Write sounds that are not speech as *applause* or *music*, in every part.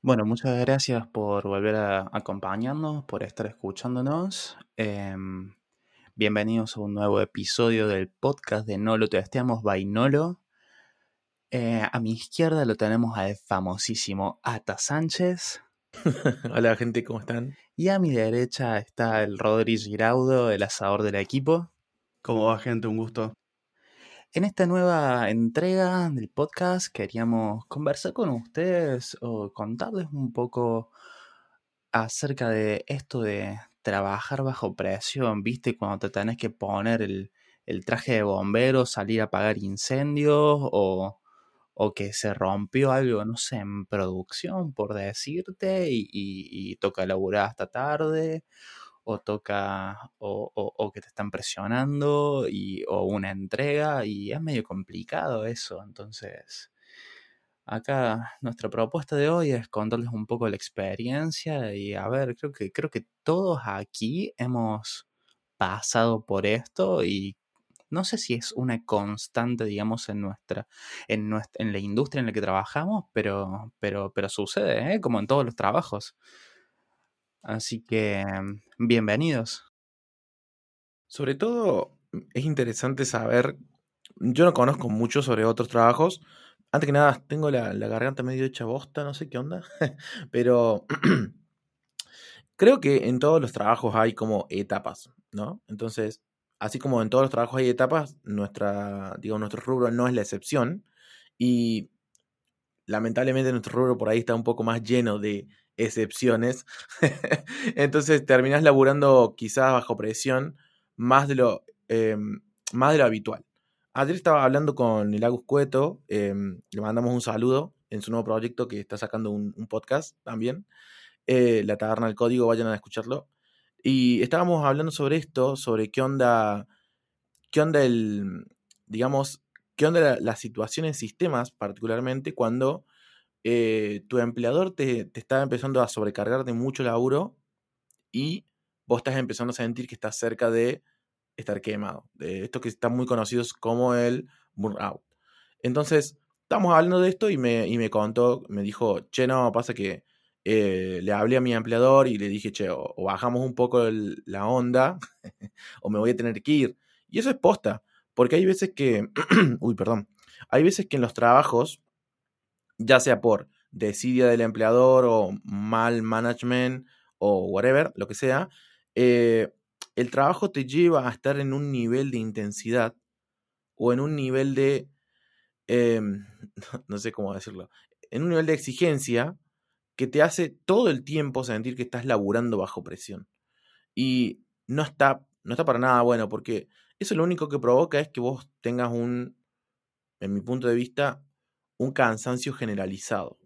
Bueno, muchas gracias por volver a acompañarnos, por estar escuchándonos. Em, bienvenidos a un nuevo episodio del podcast de No lo testeamos by Nolo. Eh, a mi izquierda lo tenemos al famosísimo Ata Sánchez. *laughs* Hola gente, ¿cómo están? Y a mi derecha está el Rodri Giraudo, el asador del equipo. ¿Cómo va gente? Un gusto. En esta nueva entrega del podcast queríamos conversar con ustedes o contarles un poco acerca de esto de trabajar bajo presión, ¿viste? Cuando te tenés que poner el, traje de bombero, salir a apagar incendios o, o, que se rompió algo, no sé, en producción, por decirte, y, y, y toca laburar hasta tarde o toca o, que te están presionando y, o una entrega y es medio complicado eso. Entonces, acá nuestra propuesta de hoy es contarles un poco la experiencia y a ver, creo que, creo que todos aquí hemos pasado por esto y no sé si es una constante, digamos, en nuestra, en nuestra, en la industria en la que trabajamos, pero, pero, pero sucede, ¿eh? como en todos los trabajos. Así que, bienvenidos. Sobre todo, es interesante saber, yo no conozco mucho sobre otros trabajos. Antes que nada, tengo la, garganta medio hecha bosta, no sé qué onda, *laughs* pero *clears throat* creo que en todos los trabajos hay como etapas, ¿no? Entonces, así como en todos los trabajos hay etapas, nuestra, digo, nuestro rubro no es la excepción. Y lamentablemente nuestro rubro por ahí está un poco más lleno de excepciones. *laughs* Entonces terminas laburando quizás bajo presión más de lo, em, más de lo habitual. Ayer estaba hablando con el Agus Cueto, em, le mandamos un saludo en su nuevo proyecto que está sacando un, podcast también, eh, La Taberna del Código, vayan a escucharlo. Y estábamos hablando sobre esto, sobre qué onda, qué onda el, digamos, qué onda la, la situación en sistemas particularmente cuando eh, tu empleador te, está empezando a sobrecargar de mucho laburo y vos estás empezando a sentir que estás cerca de estar quemado, de esto que están muy conocidos como el burnout. Entonces, estamos hablando de esto y me, y me contó, me dijo, che, no, pasa que eh, le hablé a mi empleador y le dije, che, o, bajamos un poco la onda *laughs* o me voy a tener que ir. Y eso es posta, porque hay veces que, *clears throat* uy, perdón, hay veces que en los trabajos ya sea por desidia del empleador o mal management o whatever, lo que sea, eh, el trabajo te lleva a estar en un nivel de intensidad o en un nivel de, em, *laughs* no sé cómo decirlo, en un nivel de exigencia que te hace todo el tiempo sentir que estás laburando bajo presión. Y no está, no está para nada bueno, porque eso lo único que provoca es que vos tengas un, en mi punto de vista, un cansancio generalizado.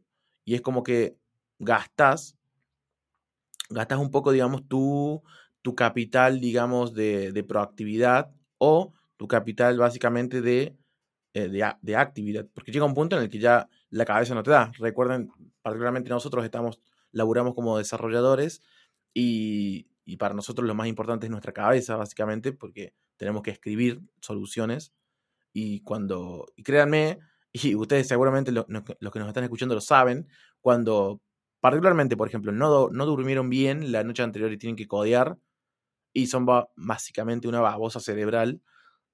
Y es como que gastas, gastas un poco, digamos, tu, tu capital, digamos, de, proactividad o tu capital básicamente de, eh, de, actividad. Porque llega un punto en el que ya la cabeza no te da. Recuerden, particularmente nosotros estamos, laburamos como desarrolladores y, y para nosotros lo más importante es nuestra cabeza, básicamente, porque tenemos que escribir soluciones. Y cuando, y créanme, y ustedes seguramente los que nos están escuchando lo saben, cuando particularmente, por ejemplo, no, no durmieron bien la noche anterior y tienen que codear y son básicamente una babosa cerebral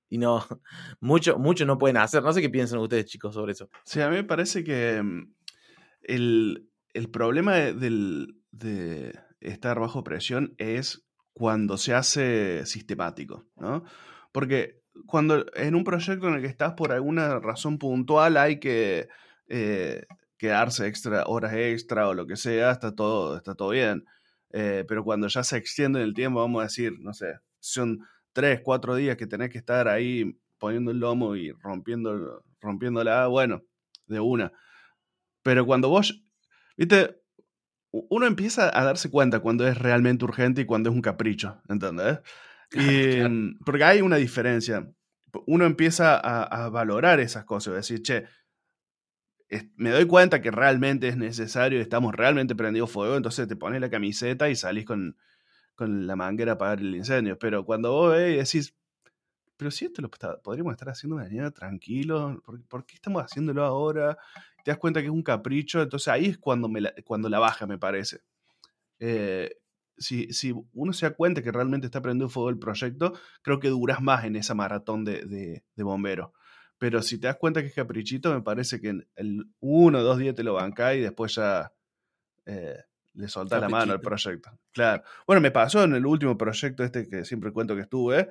y no, *laughs* mucho, mucho no pueden hacer. No sé qué piensan ustedes, chicos, sobre eso. Sí, a mí me parece que mm, el, el problema de, de estar bajo presión es cuando se hace sistemático, ¿no? Porque cuando en un proyecto en el que estás por alguna razón puntual hay que eh, quedarse extra, horas extra o lo que sea, está todo, está todo bien. Eh, pero cuando ya se extiende el tiempo, vamos a decir, no sé, son tres, cuatro días que tenés que estar ahí poniendo el lomo y rompiendo, rompiéndola, bueno, de una. Pero cuando vos, viste, uno empieza a darse cuenta cuando es realmente urgente y cuando es un capricho, ¿entendés? Y, Porque hay una diferencia. Uno empieza a, valorar esas cosas, decir, che, me doy cuenta que realmente es necesario, estamos realmente prendidos fuego, entonces te pones la camiseta y salís con, con la manguera a apagar el incendio. Pero cuando vos ves y decís, pero si esto lo podríamos estar haciendo de manera tranquilo, ¿por, qué estamos haciéndolo ahora? Te das cuenta que es un capricho, entonces ahí es cuando, me la, cuando la baja, me parece. Eh, si, si, uno se da cuenta que realmente está prendiendo fuego el proyecto, creo que duras más en esa maratón de, de, bomberos. Pero si te das cuenta que es caprichito, me parece que en el uno o dos días te lo banca y después ya eh, le soltás la mano al proyecto. Claro. Bueno, me pasó en el último proyecto este que siempre cuento que estuve,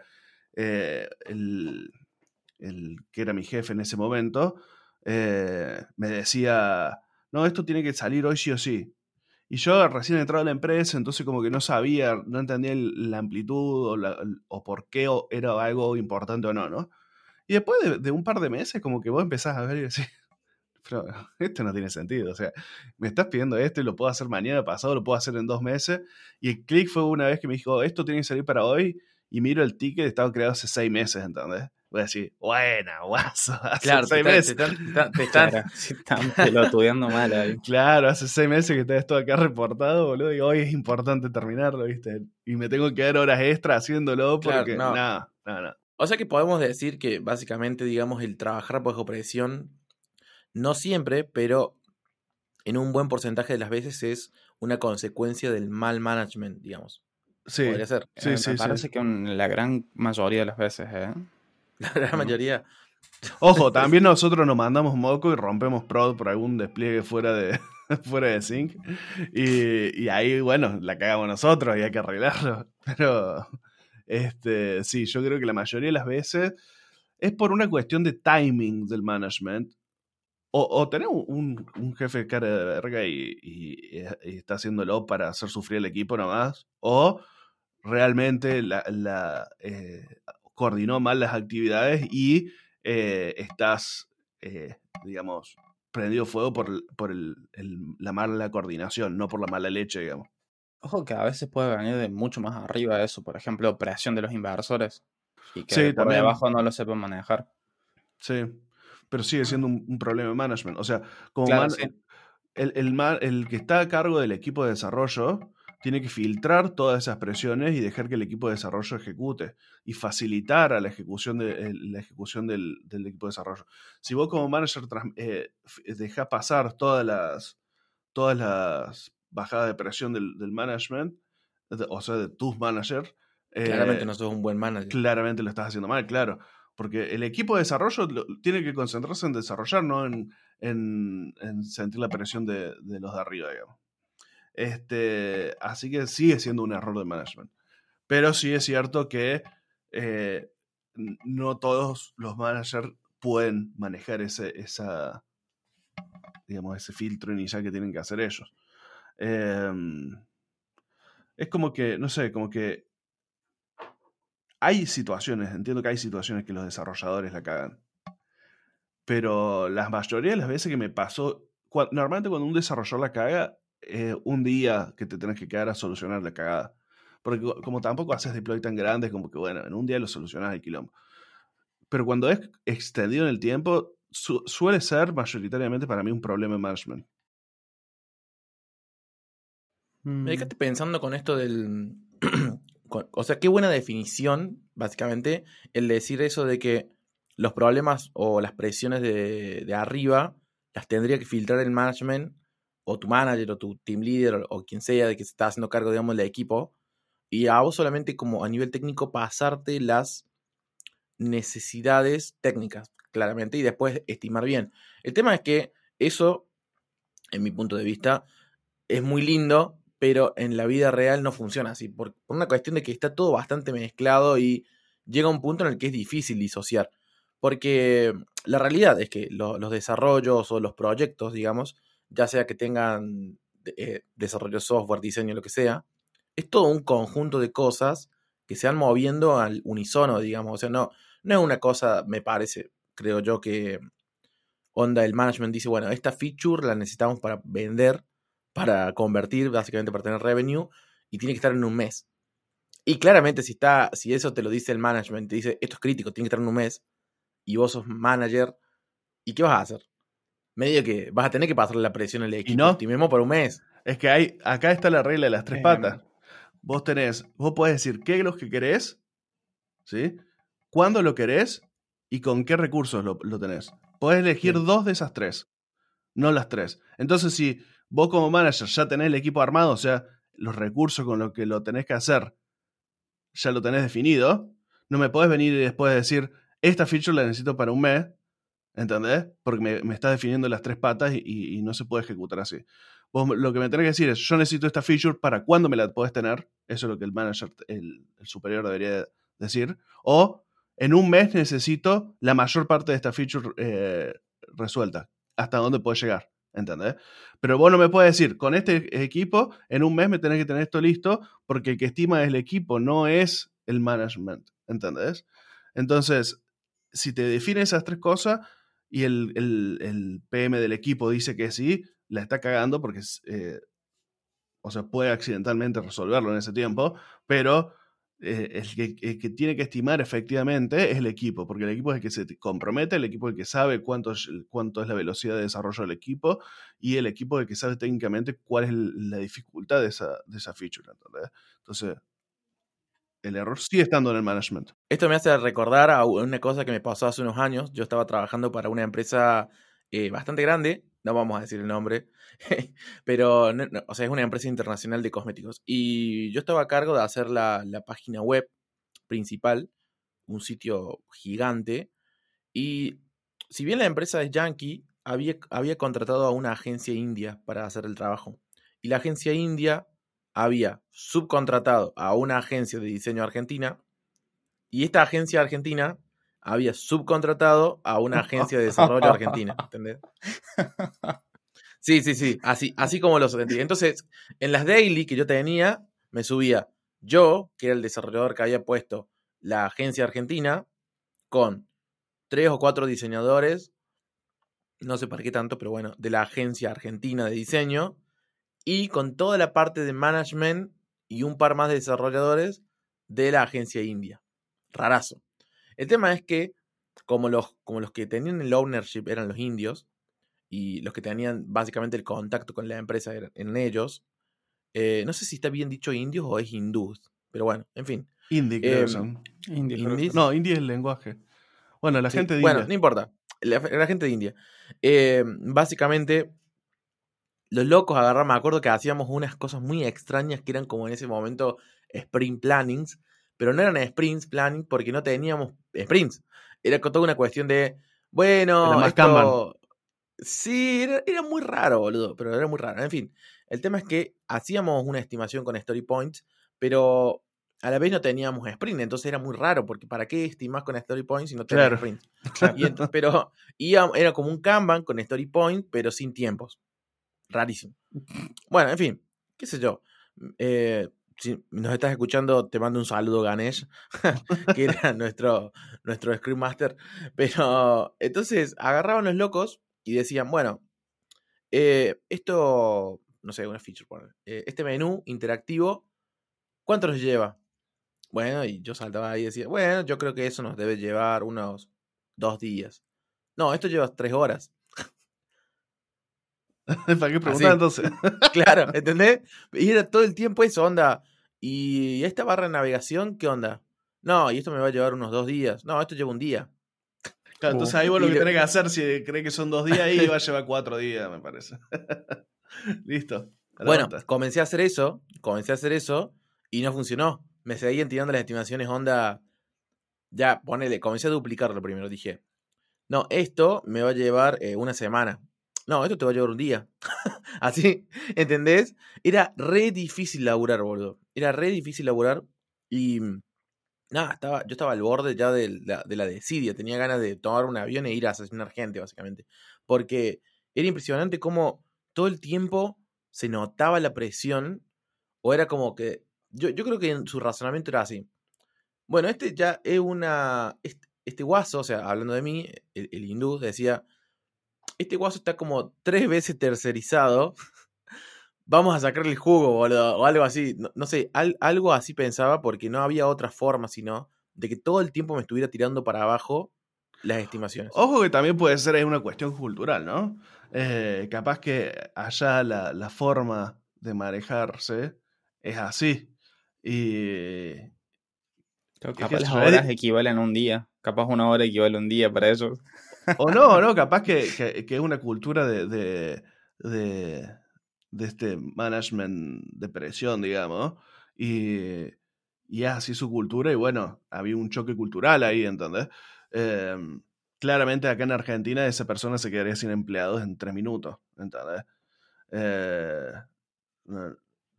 eh, el, que era mi jefe en ese momento, eh, me decía, no, esto tiene que salir hoy sí o sí. Y yo recién entrado a la empresa, entonces como que no sabía, no entendía la amplitud o, por qué era algo importante o no, ¿no? Y después de, un par de meses como que vos empezás a ver y decís, *laughs* pero esto no tiene sentido, o sea, me estás pidiendo esto y lo puedo hacer mañana, pasado, lo puedo hacer en dos meses. Y el clic fue una vez que me dijo, esto tiene que salir para hoy y miro el ticket, estaba creado hace seis meses, ¿entendés? Voy a decir, buena, *laughs* guaso, hace claro, seis meses. Te están, te *laughs* *laughs* están, pelotudeando mal ahí. Claro, hace seis meses que está esto acá reportado, boludo, y hoy es importante terminarlo, ¿viste? Y me tengo que dar horas extra haciéndolo porque, no, no. O sea que podemos decir que básicamente, digamos, el trabajar bajo presión, no siempre, pero en un buen porcentaje de las veces es una consecuencia del mal management, digamos. Sí, podría ser. Sí, eh, me parece que la gran mayoría de las veces, ¿eh? *laughs* La gran mayoría. Ojo, *laughs* también nosotros nos mandamos moco y rompemos prod por algún despliegue fuera de, *laughs* fuera de sync. Y, y, ahí, bueno, la cagamos nosotros y hay que arreglarlo. Pero, este, sí, yo creo que la mayoría de las veces es por una cuestión de timing del management. O, o tener un, un, jefe de cara de verga y, y, y, está haciéndolo para hacer sufrir al equipo nomás. O realmente la, eh, coordinó mal las actividades y eh, estás, eh, digamos, prendido fuego por, por la mala coordinación, no por la mala leche, digamos. Ojo que a veces puede venir de mucho más arriba eso, por ejemplo, presión de los inversores y que por debajo no lo sepan manejar. Sí, pero sigue siendo un, problema de management. O sea, como el, el, el, que está a cargo del equipo de desarrollo tiene que filtrar todas esas presiones y dejar que el equipo de desarrollo ejecute y facilitar a la ejecución, de, la ejecución del, equipo de desarrollo. Si vos como manager eh, dejás pasar todas las, todas las bajadas de presión del, management, o sea, de tus managers, claramente eh, no sos un buen manager. Claramente lo estás haciendo mal, claro. Porque el equipo de desarrollo tiene que concentrarse en desarrollar, no en, en, sentir la presión de, de los de arriba, digamos. Este, así que sigue siendo un error de management. Pero sí es cierto que eh, no todos los managers pueden manejar ese, esa, digamos, ese filtro inicial que tienen que hacer ellos. Em, es como que, no sé, como que hay situaciones, entiendo que hay situaciones que los desarrolladores la cagan. Pero la mayoría de las veces que me pasó, normalmente cuando un desarrollador la caga, eh, un día que te tenés que quedar a solucionar la cagada. Porque como tampoco haces deploy tan grandes, como que bueno, en un día lo solucionas el quilombo. Pero cuando es extendido en el tiempo, suele ser mayoritariamente para mí un problema de management. Me dejaste mm. pensando con esto del... *clears throat* o sea, qué buena definición, básicamente, el decir eso de que los problemas o las presiones de, de arriba las tendría que filtrar el management o tu manager o tu team leader o, quien sea de que se está haciendo cargo, digamos, del equipo, y a vos solamente como a nivel técnico pasarte las necesidades técnicas, claramente, y después estimar bien. El tema es que eso, en mi punto de vista, es muy lindo, pero en la vida real no funciona así, por, una cuestión de que está todo bastante mezclado y llega un punto en el que es difícil disociar. Porque la realidad es que los desarrollos o los proyectos, digamos, ya sea que tengan eh, desarrollo software, diseño, lo que sea, es todo un conjunto de cosas que se van moviendo al unisono, digamos. O sea, no, no es una cosa, me parece, creo yo, que onda el management dice, bueno, esta feature la necesitamos para vender, para convertir, básicamente para tener revenue, y tiene que estar en un mes. Y claramente si está, si eso te lo dice el management, te dice, esto es crítico, tiene que estar en un mes, y vos sos manager, ¿y qué vas a hacer? Medio que vas a tener que pasarle la presión al equipo. ¿Y no? Estimemos por un mes. Es que hay, acá está la regla de las tres patas. Vos tenés, vos podés decir qué es lo que querés, ¿sí? cuándo lo querés y con qué recursos lo, lo tenés. Podés elegir dos de esas tres, no las tres. Entonces, si vos como manager ya tenés el equipo armado, o sea, los recursos con los que lo tenés que hacer, ya lo tenés definido, no me podés venir y después decir, esta feature la necesito para un mes, ¿entendés? Porque me, me está definiendo las tres patas y, y, no se puede ejecutar así. Vos lo que me tenés que decir es, yo necesito esta feature para cuándo me la podés tener, eso es lo que el manager, el, superior debería decir, o en un mes necesito la mayor parte de esta feature eh, resuelta, hasta dónde puede llegar. ¿Entendés? Pero vos no me puedes decir, con este equipo, en un mes me tenés que tener esto listo, porque el que estima es el equipo, no es el management. ¿Entendés? Entonces, si te define esas tres cosas y el, el, el PM del equipo dice que sí, la está cagando porque, eh, o sea, puede accidentalmente resolverlo en ese tiempo, pero eh, el, que, el, que, tiene que estimar efectivamente es el equipo, porque el equipo es el que se compromete, el equipo es el que sabe cuánto es, cuánto es la velocidad de desarrollo del equipo y el equipo es el que sabe técnicamente cuál es la dificultad de esa, de feature. Entonces, el error sigue estando en el management. Esto me hace recordar una cosa que me pasó hace unos años. Yo estaba trabajando para una empresa eh, bastante grande, no vamos a decir el nombre, *laughs* pero o sea, es una empresa internacional de cosméticos. Y yo estaba a cargo de hacer la, la página web principal, un sitio gigante. Y si bien la empresa es yankee, había, había contratado a una agencia india para hacer el trabajo. Y la agencia india había subcontratado a una agencia de diseño argentina. Y esta agencia argentina había subcontratado a una agencia de desarrollo argentina. ¿Entendés? *laughs* Sí, sí, sí, así, así como lo sentí. Entonces, en las daily que yo tenía, me subía yo, que era el desarrollador que había puesto la agencia argentina, con tres o cuatro diseñadores, no sé para qué tanto, pero bueno, de la agencia argentina de diseño, y con toda la parte de management y un par más de desarrolladores de la agencia india. Rarazo. El tema es que, como los, como los que tenían el ownership eran los indios, y los que tenían básicamente el contacto con la empresa eran, en ellos. Eh, no sé si está bien dicho indios o es hindús, pero bueno, en fin. Indie, creo eh, son. Indie. No, indie es el lenguaje. Bueno, la sí, gente de Bueno, India. no importa. La, la gente de India. Eh, básicamente, los locos agarraron, me acuerdo que hacíamos unas cosas muy extrañas que eran como en ese momento sprint plannings, pero no eran sprints planning porque no teníamos sprints. Era toda una cuestión de, bueno, Era más esto, Kanban. Sí, era, era, muy raro, boludo, pero era muy raro. En fin, el tema es que hacíamos una estimación con Story Points, pero a la vez no teníamos sprint, entonces era muy raro, porque ¿para qué estimás con Story Points si no tenés Claro. sprint? *laughs* Y ent- pero y era como un Kanban con Story Point, pero sin tiempos. Rarísimo. Bueno, en fin, qué sé yo. Eh, si nos estás escuchando, te mando un saludo, Ganesh, *laughs* que era nuestro, nuestro Screen Master. Pero entonces agarraban los locos y decían, bueno, eh, esto, no sé, una feature, eh, este menú interactivo, ¿cuánto nos lleva? Bueno, y yo saltaba ahí y decía, bueno, yo creo que eso nos debe llevar unos dos días. No, esto lleva tres horas. *laughs* ¿Para qué preguntar entonces? *laughs* Claro, *laughs* ¿entendés? Y era todo el tiempo eso, onda. ¿Y esta barra de navegación qué onda? No, y esto me va a llevar unos dos días. No, esto lleva un día. Claro, entonces ahí vos lo que tenés que hacer, si crees que son dos días, ahí va a llevar cuatro días, me parece. Listo. Bueno, comencé a hacer eso, comencé a hacer eso y no funcionó. Me seguían tirando las estimaciones onda. Ya, ponele, comencé a duplicarlo primero. Dije, no, esto me va a llevar eh, una semana. No, esto te va a llevar un día. *laughs* Así, ¿entendés? Era re difícil laburar, boludo. Era re difícil laburar y. Nada, estaba, yo estaba al borde ya de la, de la desidia. Tenía ganas de tomar un avión e ir a asesinar gente, básicamente. Porque era impresionante cómo todo el tiempo se notaba la presión. O era como que. Yo, yo creo que en su razonamiento era así. Bueno, este ya es una. Este, este guaso, o sea, hablando de mí, el hindú decía. Este guaso está como tres veces tercerizado. Vamos a sacarle el jugo, boludo. O algo así. No, no sé, al- algo así pensaba porque no había otra forma sino de que todo el tiempo me estuviera tirando para abajo las estimaciones. Ojo que también puede ser una cuestión cultural, ¿no? Eh, capaz que allá la, la forma de manejarse es así. Y, capaz las horas equivalen a un día. Capaz una hora equivale a un día para eso. O no, no, capaz que, que, es una cultura de, de, de, este management de presión, digamos. Y, y es así su cultura. Y bueno, había un choque cultural ahí, ¿entendés? Em, claramente acá en Argentina esa persona se quedaría sin empleados en tres minutos, ¿entendés? Eh,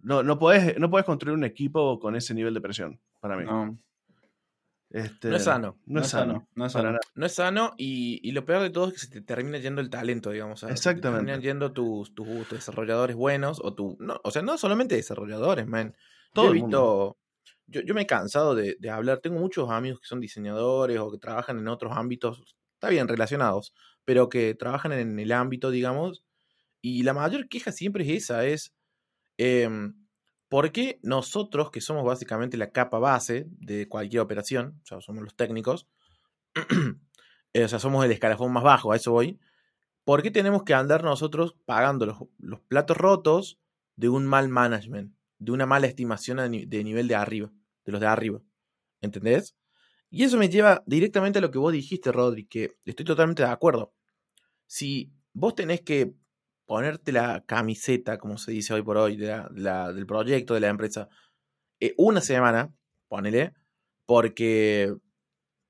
no, no, puedes, no puedes construir un equipo con ese nivel de presión, para mí. No. Este, no es sano. No, es sano. No es sano. No es sano y, lo peor de todo es que se te termina yendo el talento, digamos. Exactamente. Se terminan yendo tus, tus, desarrolladores buenos o tu... No, o sea, no solamente desarrolladores, man. Todo yo Yo, yo, me he cansado de, de, hablar. Tengo muchos amigos que son diseñadores o que trabajan en otros ámbitos, está bien, relacionados, pero que trabajan en el ámbito, digamos. Y la mayor queja siempre es esa, es... Eh, ¿Por qué nosotros, que somos básicamente la capa base de cualquier operación, o sea, somos los técnicos, *clears throat* eh, o sea, somos el escalafón más bajo, a eso voy, ¿por qué tenemos que andar nosotros pagando los, platos rotos de un mal management, de una mala estimación de nivel de arriba, de los de arriba? ¿Entendés? Y eso me lleva directamente a lo que vos dijiste, Rodri, que estoy totalmente de acuerdo. Si vos tenés que ponerte la camiseta, como se dice hoy por hoy, del proyecto de la empresa, eh, una semana, ponele, porque,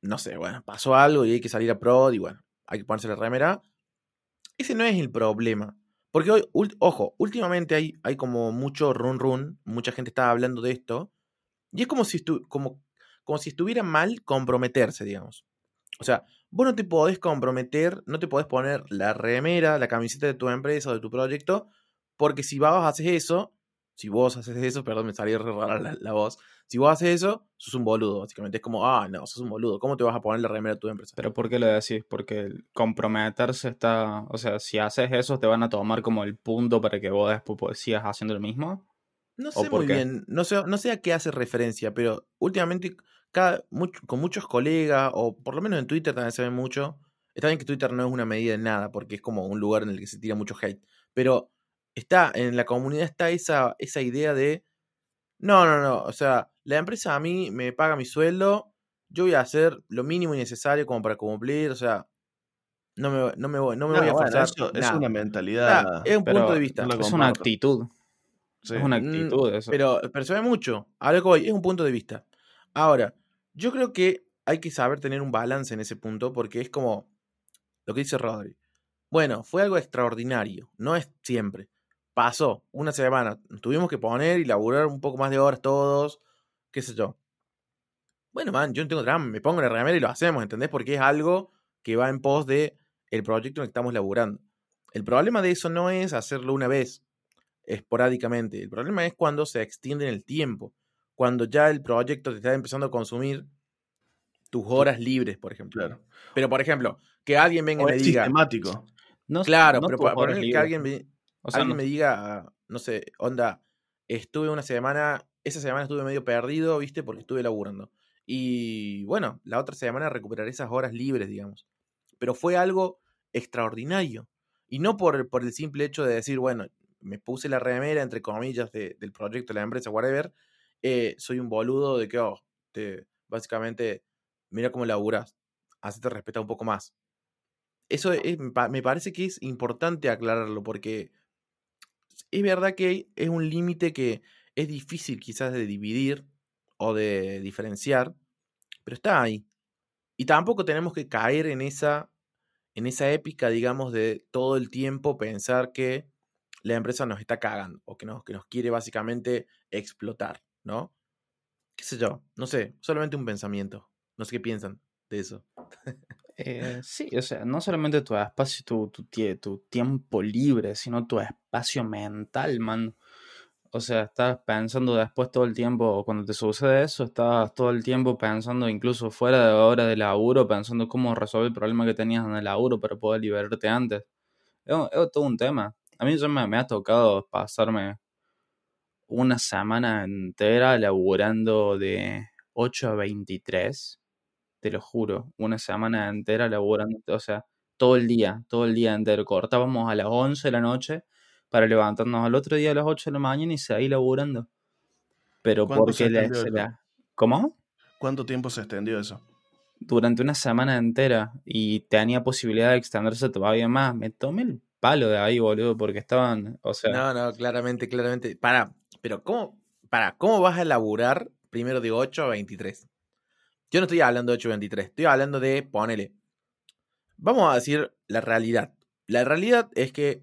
no sé, bueno, pasó algo y hay que salir a prod y bueno, hay que ponerse la remera. Ese no es el problema. Porque hoy, ojo, últimamente hay, hay como mucho run run, mucha gente está hablando de esto, y es como si, como, como si estuviera mal comprometerse, digamos. O sea, vos no te podés comprometer, no te podés poner la remera, la camiseta de tu empresa o de tu proyecto, porque si vos haces eso, si vos haces eso, *laughs* perdón, me salió rara la, voz, si vos haces eso, sos un boludo, básicamente. Es como, ah, no, sos un boludo, ¿cómo te vas a poner la remera de tu empresa? Pero ¿por qué lo decís? Porque comprometerse está, o sea, si haces eso, te van a tomar como el punto para que vos después sigas haciendo lo mismo. No sé muy bien, no sé, no sé a qué hace referencia, pero últimamente con muchos colegas, o por lo menos en Twitter también se ve mucho. Está bien que Twitter no es una medida de nada, porque es como un lugar en el que se tira mucho hate. Pero está, en la comunidad está esa, esa idea de. No, no, no. O sea, la empresa a mí me paga mi sueldo. Yo voy a hacer lo mínimo y necesario como para cumplir. O sea, no me, no me, no me voy a forzar. es una mentalidad. es un punto de vista. Es una actitud. Es una actitud. Eso. Pero, pero se ve mucho. A lo que voy, es un punto de vista. Ahora, yo creo que hay que saber tener un balance en ese punto porque es como lo que dice Rodri. Bueno, fue algo extraordinario, no es siempre. Pasó una semana, tuvimos que poner y laburar un poco más de horas todos, qué sé yo. Bueno, man, yo no tengo drama, me pongo la remera y lo hacemos, ¿entendés? Porque es algo que va en pos de el proyecto en el que estamos laburando. El problema de eso no es hacerlo una vez, esporádicamente. El problema es cuando se extiende en el tiempo cuando ya el proyecto te está empezando a consumir tus horas libres, por ejemplo. Pero, por ejemplo, que alguien venga y me diga. sistemático. No, claro, pero por que alguien, me, alguien me diga, no sé, onda, estuve una semana, esa semana estuve medio perdido, ¿viste? Porque estuve laburando. Y bueno, la otra semana recuperaré esas horas libres, digamos. Pero fue algo extraordinario. Y no por, por el simple hecho de decir, bueno, me puse la remera, entre comillas, del proyecto de la empresa, whatever, eh, soy un boludo de que, oh, te, básicamente, mira cómo laburas, así te respeta un poco más. Eso me parece que es importante aclararlo porque es verdad que es un límite que es difícil quizás de dividir o de diferenciar, pero está ahí. Y tampoco tenemos que caer en esa, en esa épica, digamos, de todo el tiempo pensar que la empresa nos está cagando o que nos, que nos quiere básicamente explotar. ¿No? ¿Qué sé yo? No sé, solamente un pensamiento. No sé qué piensan de eso. Eh, sí, o sea, no solamente tu espacio, tu, tu, tiempo libre, sino tu espacio mental, man. O sea, estás pensando después todo el tiempo, cuando te sucede eso, estás todo el tiempo pensando, incluso fuera de hora de laburo, pensando cómo resolver el problema que tenías en el laburo para poder liberarte antes. Es, todo un tema. A mí ya me ha tocado pasarme una semana entera laburando de 8 a 23, te lo juro, una semana entera laburando, o sea, todo el día, todo el día entero. Cortábamos a las 11 de la noche para levantarnos al otro día a las 8 de la mañana y seguir laburando. Pero porque le, la... ¿Cómo? ¿Cuánto tiempo se extendió eso? Durante una semana entera y tenía posibilidad de extenderse todavía más. Me tomé el palo de ahí, boludo, porque estaban, o sea... No, no, claramente, claramente. Para, pero ¿cómo, para, ¿cómo vas a laburar primero de 8 a 23? Yo no estoy hablando de 8 a 23, estoy hablando de, ponele, vamos a decir la realidad. La realidad es que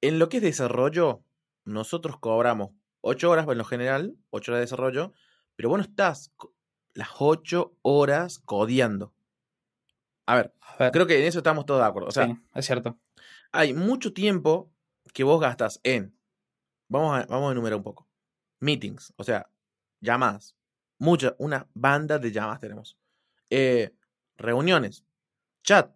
en lo que es desarrollo, nosotros cobramos 8 horas en lo general, 8 horas de desarrollo, pero bueno, estás las 8 horas codeando. A ver, A ver, creo que en eso estamos todos de acuerdo. O sea, sí, es cierto. hay mucho tiempo que vos gastas en, vamos a, vamos a enumerar un poco, meetings, o sea, llamadas, mucha, una banda de llamadas tenemos, Eh, reuniones, chat,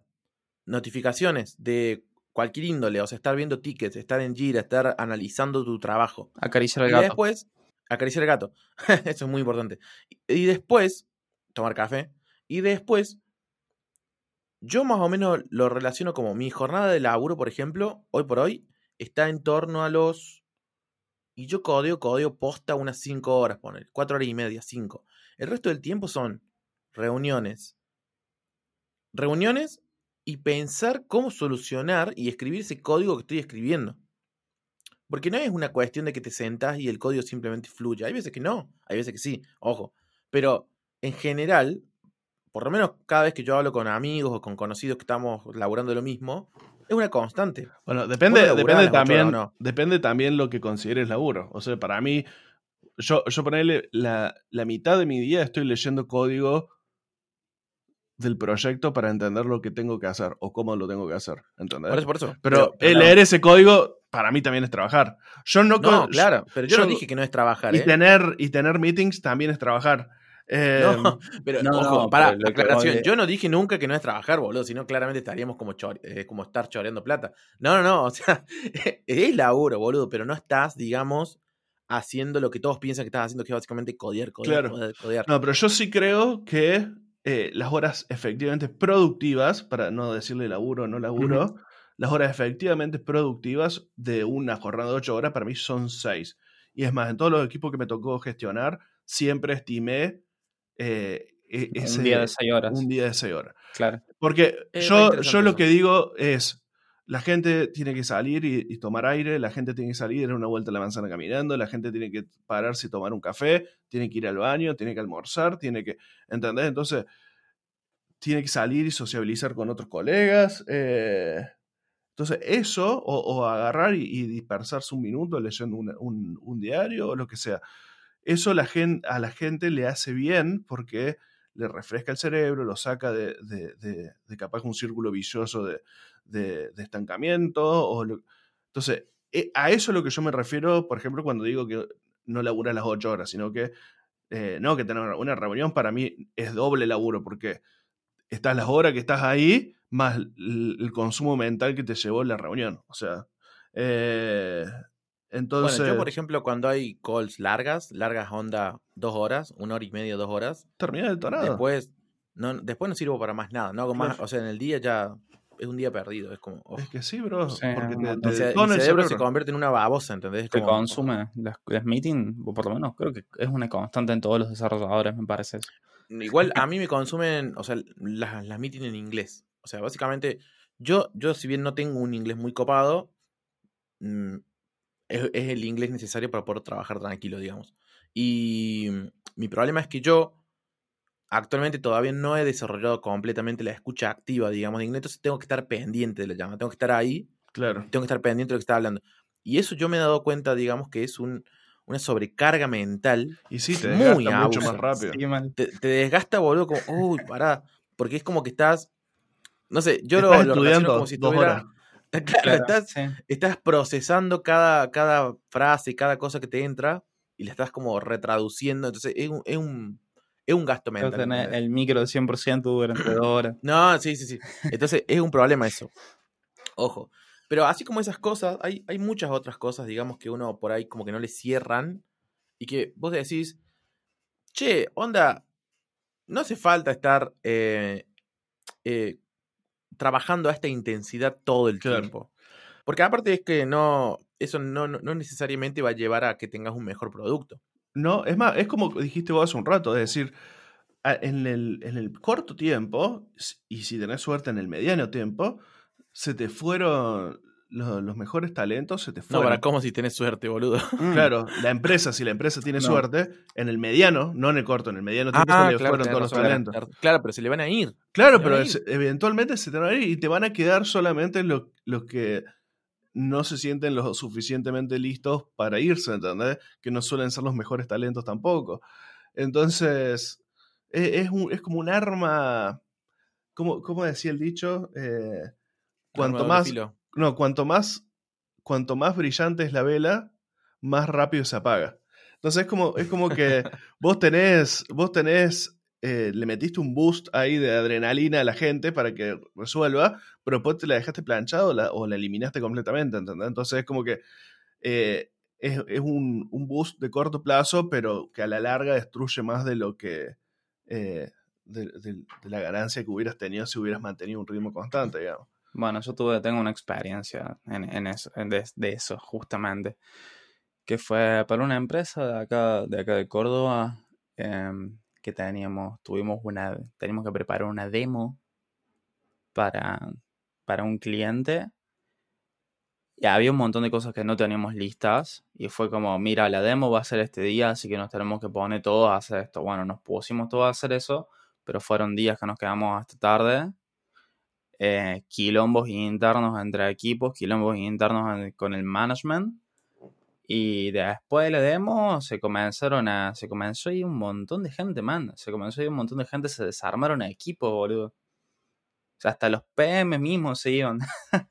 notificaciones de cualquier índole, o sea, estar viendo tickets, estar en Gira, estar analizando tu trabajo. Acariciar al Y gato. después, acariciar el gato, *laughs* eso es muy importante. Y después, tomar café, y después yo más o menos lo relaciono como mi jornada de laburo, por ejemplo, hoy por hoy, está en torno a los. Y yo codeo, codeo posta unas 5 horas, poner, 4 horas y media, 5. El resto del tiempo son reuniones. Reuniones y pensar cómo solucionar y escribir ese código que estoy escribiendo. Porque no es una cuestión de que te sentás y el código simplemente fluye. Hay veces que no, hay veces que sí, ojo. Pero en general, por lo menos cada vez que yo hablo con amigos o con conocidos que estamos laburando lo mismo, es una constante. Bueno, depende, ¿Vos laburás depende también, no? depende también lo que consideres laburo. O sea, para mí, yo, yo ponerle la, la mitad de mi día estoy leyendo código del proyecto para entender lo que tengo que hacer o cómo lo tengo que hacer. ¿Entendés? Por eso, por eso. pero pero el no. leer ese código para mí también es trabajar. Yo no, No, claro, pero yo, yo- no dije que no es trabajar, y ¿eh? tener y tener meetings también es trabajar. Eh, No, *laughs* pero no, ojo, no, para aclaración, yo no dije nunca que no es trabajar, boludo, sino claramente estaríamos como, eh, como estar choreando plata. No, no, no, *laughs* o sea, es laburo, boludo, pero no estás, digamos, haciendo lo que todos piensan que estás haciendo, que es básicamente codear, codear, Claro. codear, codear. No, pero yo sí creo que eh, las horas efectivamente productivas, para no decirle laburo o no laburo, las horas efectivamente productivas de una jornada de 8 horas para mí son 6. Y es más, en todos los equipos que me tocó gestionar, siempre estimé eh, e- ese, un día de 6 horas. un día de 6 horas. Claro. Porque Es re yo, yo lo que digo es, la gente tiene que salir y, y tomar aire, la gente tiene que salir y dar una vuelta a la manzana caminando, la gente tiene que pararse y tomar un café, tiene que ir al baño, tiene que almorzar, tiene que, ¿entendés? Entonces, tiene que salir y sociabilizar con otros colegas. eh, entonces, eso, o, o agarrar y, y dispersarse un minuto leyendo un, un- un diario o lo que sea, eso la a la gente le hace bien porque le refresca el cerebro, lo saca de, de- de- de capaz un círculo vicioso de, estancamiento. O entonces, eh, a eso es lo que yo me refiero, por ejemplo, cuando digo que no labura las ocho horas, sino que eh, no, que tener una reunión para mí es doble laburo, porque estás las horas que estás ahí, más el, el consumo mental que te llevó la reunión. O sea, eh, entonces... Bueno, yo, por ejemplo, cuando hay calls largas, largas onda dos horas, una hora y media, dos horas, terminé el tornado. después no, después no sirvo para más nada, no hago más, o sea, en el día ya es un día perdido, es como... oh. Es que sí, bro. Sí, porque te, te O sea, el cerebro se convierte en una babosa, ¿entendés? Que como- consume las, las meetings, o por lo menos creo que es una constante en todos los desarrolladores, me parece eso. Igual a mí me consumen, o sea, las, las meetings en inglés. O sea, básicamente, yo, yo si bien no tengo un inglés muy copado, mm, es, es el inglés necesario para poder trabajar tranquilo, digamos. Y mm, mi problema es que yo actualmente todavía no he desarrollado completamente la escucha activa, digamos, de inglés, entonces tengo que estar pendiente de la llamada, tengo que estar ahí, Claro. tengo que estar pendiente de lo que está hablando. Y eso yo me he dado cuenta, digamos, que es un, una sobrecarga mental Y sí, te Muy desgasta mucho abuso. más rápido. Sí, te, te desgasta, boludo, como, uy, pará. Porque es como que estás. No sé, yo Estás lo, lo relaciono estudiando como si dos estuviera- horas. *laughs* Claro, Claro, estás, sí. estás procesando cada, cada frase, cada cosa que te entra y la estás como retraduciendo. Entonces es un, es un, es un gasto mental. tener ¿entendés? el micro de 100% durante dos horas. *clears throat* No, sí, sí, sí. Entonces es un problema eso. Ojo. Pero así como esas cosas, hay, hay muchas otras cosas, digamos, que uno por ahí como que no le cierran y que vos decís, che, onda, no hace falta estar eh, eh, trabajando a esta intensidad todo el Claro. tiempo. Porque aparte es que no, eso no, no, no necesariamente va a llevar a que tengas un mejor producto. No, es más, es como dijiste vos hace un rato, es decir, en el, en el corto tiempo, y si tenés suerte en el mediano tiempo, se te fueron los, mejores talentos, se te fueron. No, para cómo si tenés suerte, boludo. Mm. Claro, la empresa, si la empresa tiene suerte, en el mediano, no en el corto, en el mediano tiempo se le fueron todos los talentos. Claro, pero se le van a ir. Claro, pero eventualmente se te van a ir y te van a quedar solamente los, los que no se sienten lo suficientemente listos para irse, ¿entendés? Que no suelen ser los mejores talentos tampoco. Entonces, e, es, es como un arma, ¿cómo, cómo decía el dicho? Eh, cuanto más... No, cuanto más, cuanto más brillante es la vela, más rápido se apaga. Entonces es como, es como que *laughs* vos tenés, vos tenés eh, le metiste un boost ahí de adrenalina a la gente para que resuelva, pero después te la dejaste planchado o la, eliminaste completamente, ¿entendés? Entonces es como que eh, es, un, boost de corto plazo, pero que a la larga destruye más de lo que... Eh, de, la ganancia que hubieras tenido si hubieras mantenido un ritmo constante, digamos. Bueno, yo tuve, tengo una experiencia en, eso, de, eso, justamente. Que fue para una empresa de acá, de acá de Córdoba. Em, que teníamos, tuvimos una, teníamos que preparar una demo para, para un cliente. Y había un montón de cosas que no teníamos listas. Y fue como, mira, la demo va a ser este día, así que nos tenemos que poner todos a hacer esto. Bueno, nos pusimos todos a hacer eso, pero fueron días que nos quedamos hasta tarde. Eh, quilombos internos entre equipos, quilombos internos con el management. Y después de la demo se comenzaron a. Se comenzó a ir un montón de gente, man. Se comenzó a ir un montón de gente, se desarmaron equipos, boludo. O sea, hasta los PM mismos se iban. *laughs*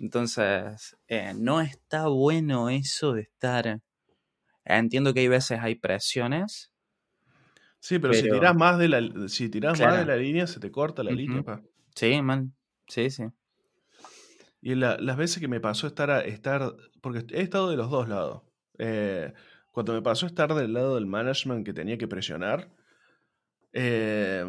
Entonces, eh, no está bueno eso de estar. Entiendo que hay veces hay presiones. Sí, pero, si tirás más de la, si tirás más de la línea, se te corta la línea, pa. Sí, man. Sí, sí. Y las veces que me pasó estar, a, estar, porque he estado de los dos lados. Eh, cuando me pasó estar del lado del management que tenía que presionar, eh,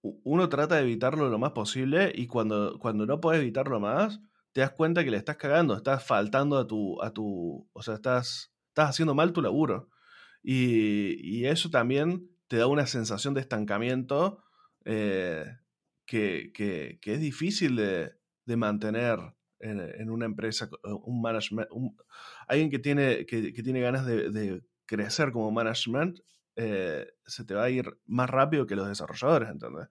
uno trata de evitarlo lo más posible y cuando, cuando no puedes evitarlo más, te das cuenta que le estás cagando, estás faltando a tu, a tu o sea, estás, estás haciendo mal tu laburo. Y, eso también te da una sensación de estancamiento eh, que, que, es difícil de, de mantener en, una empresa eh, un management, alguien que tiene, que, tiene ganas de, crecer como management, eh, se te va a ir más rápido que los desarrolladores, ¿entendés?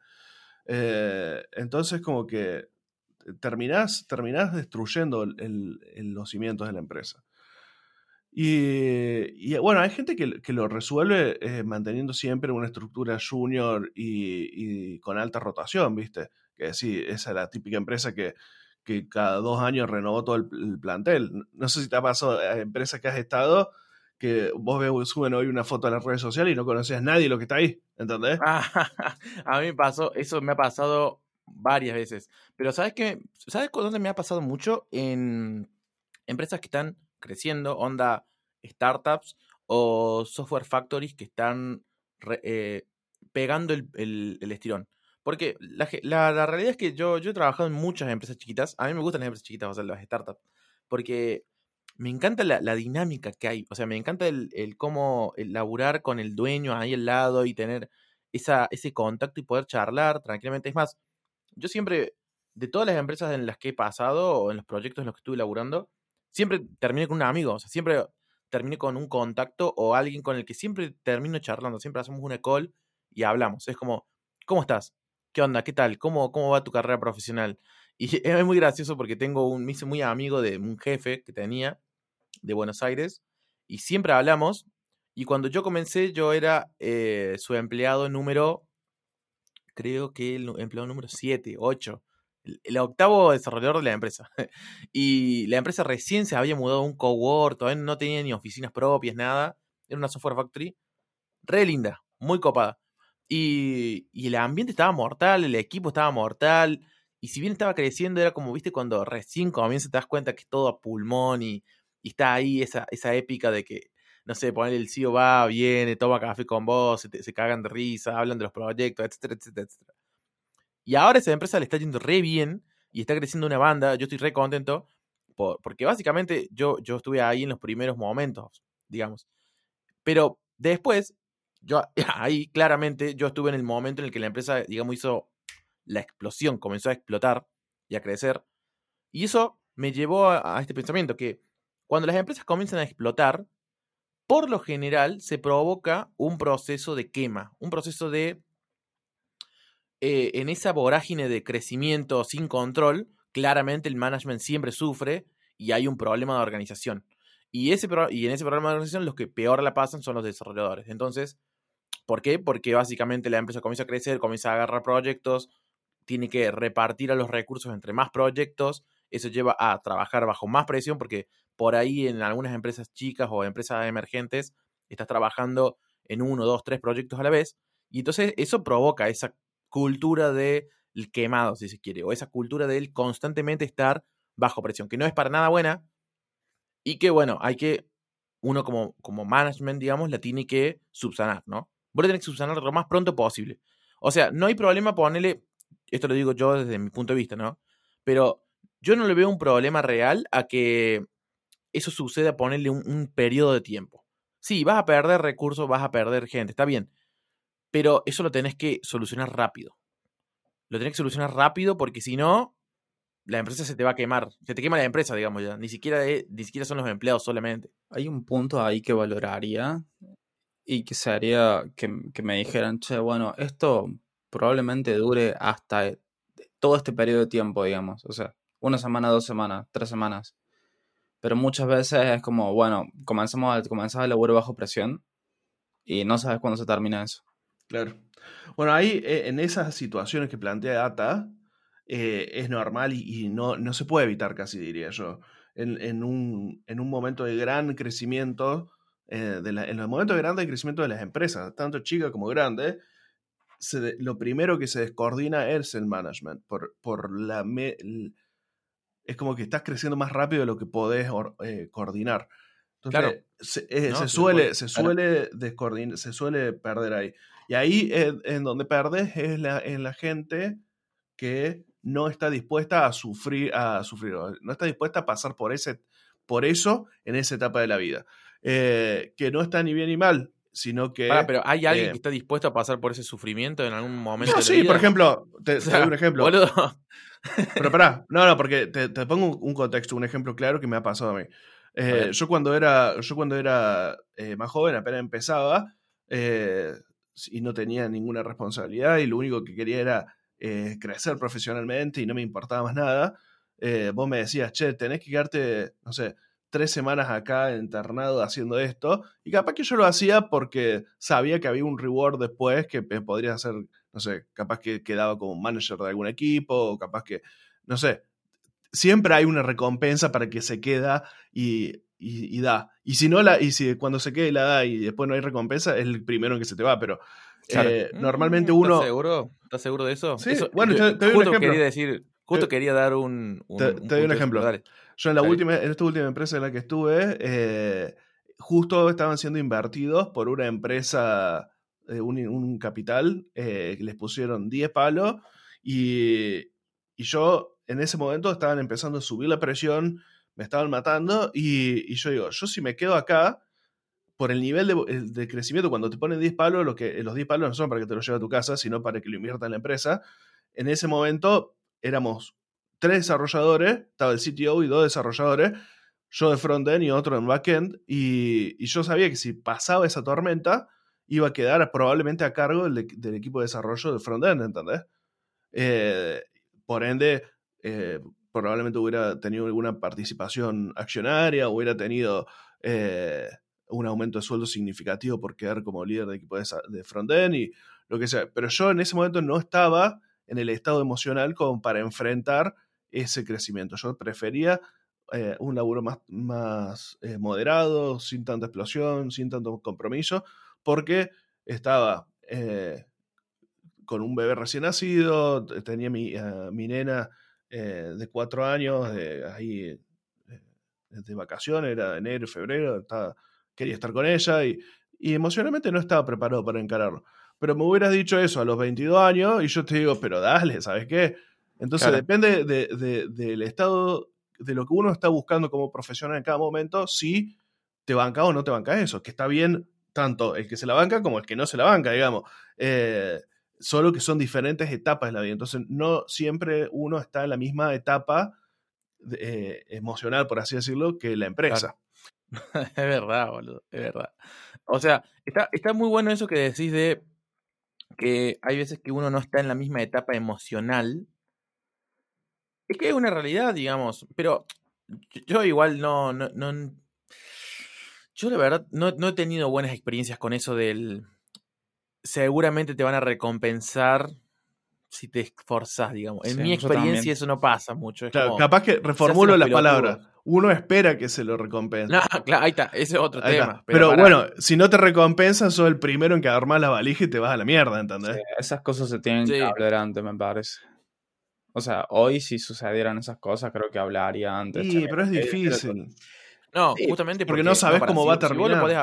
Eh, entonces como que terminás, terminás destruyendo los cimientos de la empresa. Y, bueno, hay gente que, lo resuelve manteniendo siempre una estructura junior y, con alta rotación, ¿viste? que sí, esa es la típica empresa que, que cada dos años renovó todo el, plantel. No sé si te ha pasado a empresas que has estado que vos ves, suben hoy una foto a las redes sociales y no conoces a nadie lo que está ahí, ¿entendés? *laughs* a mí me pasó, eso me ha pasado varias veces. Pero ¿sabes qué? ¿Sabes dónde me ha pasado mucho? En empresas que están creciendo, onda startups o software factories que están eh, pegando el, el, estirón. Porque la, la, realidad es que yo, yo he trabajado en muchas empresas chiquitas. A mí me gustan las empresas chiquitas, o las startups. Porque me encanta la, dinámica que hay. O sea, me encanta el, el cómo el laburar con el dueño ahí al lado y tener esa, ese contacto y poder charlar tranquilamente. Es más, yo siempre, de todas las empresas en las que he pasado o en los proyectos en los que estuve laburando, siempre terminé con un amigo. O sea, siempre terminé con un contacto o alguien con el que siempre termino charlando. Siempre hacemos una call y hablamos. Es como, ¿cómo estás? ¿qué onda? ¿Qué tal? ¿Cómo, cómo va tu carrera profesional? *laughs* Y es muy gracioso porque tengo un, me hice muy amigo de un jefe que tenía de Buenos Aires y siempre hablamos. Y cuando yo comencé, yo era eh, su empleado número, creo que el empleado número 7, 8, el, octavo desarrollador de la empresa. *laughs* y la empresa recién se había mudado a un cowork, todavía no tenía ni oficinas propias, nada. Era una software factory. Re linda, muy copada. Y, el ambiente estaba mortal, el equipo estaba mortal. Y si bien estaba creciendo, era como, viste, cuando recién comienza te das cuenta que es todo a pulmón y, está ahí esa, esa épica de que, no sé, poner el CEO va, viene, toma café con vos, se, se cagan de risa, hablan de los proyectos, etcétera, etcétera, etcétera. Y ahora esa empresa le está yendo re bien y está creciendo una banda. Yo estoy re contento porque básicamente yo, yo estuve ahí en los primeros momentos, digamos. Pero después, yo *laughs* ahí claramente, yo estuve en el momento en el que la empresa, digamos, hizo la explosión, comenzó a explotar y a crecer. Y eso me llevó a, este pensamiento, que cuando las empresas comienzan a explotar, por lo general se provoca un proceso de quema, un proceso de... Eh, en esa vorágine de crecimiento sin control, claramente el management siempre sufre y hay un problema de organización. Y, ese, y en ese problema de organización los que peor la pasan son los desarrolladores. Entonces, ¿por qué? Porque básicamente la empresa comienza a crecer, comienza a agarrar proyectos, tiene que repartir a los recursos entre más proyectos, eso lleva a trabajar bajo más presión porque por ahí en algunas empresas chicas o empresas emergentes estás trabajando en uno, dos, tres proyectos a la vez y entonces eso provoca esa cultura de quemado, si se quiere, o esa cultura de constantemente estar bajo presión, que no es para nada buena y que, bueno, hay que, uno como, como management, digamos, la tiene que subsanar, ¿no? Vos la tenés que subsanar lo más pronto posible. O sea, no hay problema ponerle esto lo digo yo desde mi punto de vista, ¿no? Pero yo no le veo un problema real a que eso suceda a ponerle un, periodo de tiempo. Sí, vas a perder recursos, vas a perder gente, está bien. Pero eso lo tenés que solucionar rápido. Lo tenés que solucionar rápido porque si no, la empresa se te va a quemar. Se te quema la empresa, digamos ya. Ni siquiera, ni siquiera son los empleados solamente. Hay un punto ahí que valoraría y que sería que, que me dijeran, che, bueno, esto probablemente dure hasta todo este periodo de tiempo, digamos. O sea, una semana, dos semanas, tres semanas. Pero muchas veces es como, bueno, comenzamos a, comenzar el laburo bajo presión y no sabes cuándo se termina eso. Claro. Bueno, ahí eh, en esas situaciones que plantea Ata, eh, es normal y, no, no, se puede evitar casi, diría yo. En, un, en un, momento de gran crecimiento, de la, en los momentos de grande crecimiento de las empresas, tanto chicas como grandes, lo primero que se descoordina es el management. Por, por la es como que estás creciendo más rápido de lo que podés eh, coordinar. claro. se, eh, suele, se, suele se suele perder ahí. Y ahí en donde perdes es la, en la gente que no está dispuesta a sufrir, a sufrir, no está dispuesta a pasar por, ese, por eso en esa etapa de la vida. Eh, que no está ni bien ni mal, sino que... pero ¿hay alguien eh, que está dispuesto a pasar por ese sufrimiento en algún momento? No, sí, por ejemplo, te, doy un ejemplo. Pero pará, no, no, porque te, pongo un contexto, un ejemplo claro que me ha pasado a mí. Eh, yo cuando era, yo cuando era eh, más joven, apenas empezaba, y no tenía ninguna responsabilidad, y lo único que quería era crecer profesionalmente y no me importaba más nada, vos me decías, che, tenés que quedarte, no sé, tres semanas acá internado haciendo esto. Y capaz que yo lo hacía porque sabía que había un reward después que podría hacer, no sé, capaz que quedaba como manager de algún equipo, o capaz que, no sé, siempre hay una recompensa para que se queda y, y, da. Y si no, la, y si cuando se quede la da y después no hay recompensa, es el primero en que se te va, pero eh, normalmente uno... ¿Estás seguro? ¿Estás seguro de eso? Sí, bueno, te, doy un ejemplo. Quería decir, justo quería dar un... te, doy un ejemplo. Yo en, la última, en esta última empresa en la que estuve, eh, justo estaban siendo invertidos por una empresa, eh, un, capital, eh, que les pusieron 10 palos y, y, yo en ese momento estaban empezando a subir la presión, me estaban matando y, y yo digo, yo si me quedo acá, por el nivel de, de, crecimiento, cuando te ponen 10 palos, lo que, los 10 palos no son para que te lo lleve a tu casa, sino para que lo invierta en la empresa. En ese momento éramos tres desarrolladores, estaba el CTO y dos desarrolladores, yo de frontend y otro en backend, y, y yo sabía que si pasaba esa tormenta, iba a quedar probablemente a cargo del, del equipo de desarrollo de frontend, ¿entendés? Eh, por ende, eh, probablemente hubiera tenido alguna participación accionaria, hubiera tenido eh, un aumento de sueldo significativo por quedar como líder de equipo de, de frontend y lo que sea. Pero yo en ese momento no estaba en el estado emocional como para enfrentar ese crecimiento. Yo prefería eh, un laburo más, más eh, moderado, sin tanta explosión, sin tanto compromiso, porque estaba con un bebé recién nacido, tenía mi, mi nena de cuatro años, ahí de vacaciones, era enero, febrero, estaba, quería estar con ella y, y emocionalmente no estaba preparado para encararlo. Pero me hubieras dicho eso a los 22 años y yo te digo, pero dale, ¿sabes qué? Entonces depende del estado, de lo que uno está buscando como profesional en cada momento, si te banca o no te banca eso. Que está bien tanto el que se la banca como el que no se la banca, digamos. Eh, solo que son diferentes etapas de la vida. Entonces, no siempre uno está en la misma etapa eh, emocional, por así decirlo, que la empresa. *laughs* es verdad, boludo, es verdad. O sea, está, está muy bueno eso que decís de que hay veces que uno no está en la misma etapa emocional. Es que es una realidad, digamos, pero yo igual no, no, no yo la verdad no, no he tenido buenas experiencias con eso del seguramente te van a recompensar si te esforzas, digamos. En mi experiencia eso no pasa mucho. capaz que reformulo las palabras. Uno espera que se lo recompense. No, *laughs* claro, ahí está, ese es otro tema. Pero, bueno, si no te recompensan, sos el primero en que armás la valija y te vas a la mierda, ¿entendés? esas cosas se tienen que hablar antes, me parece. O sea, hoy si sucedieran esas cosas, creo que hablaría antes. Sí, pero es difícil. No, justamente porque, no sabes cómo va a terminar. Si vos lo podés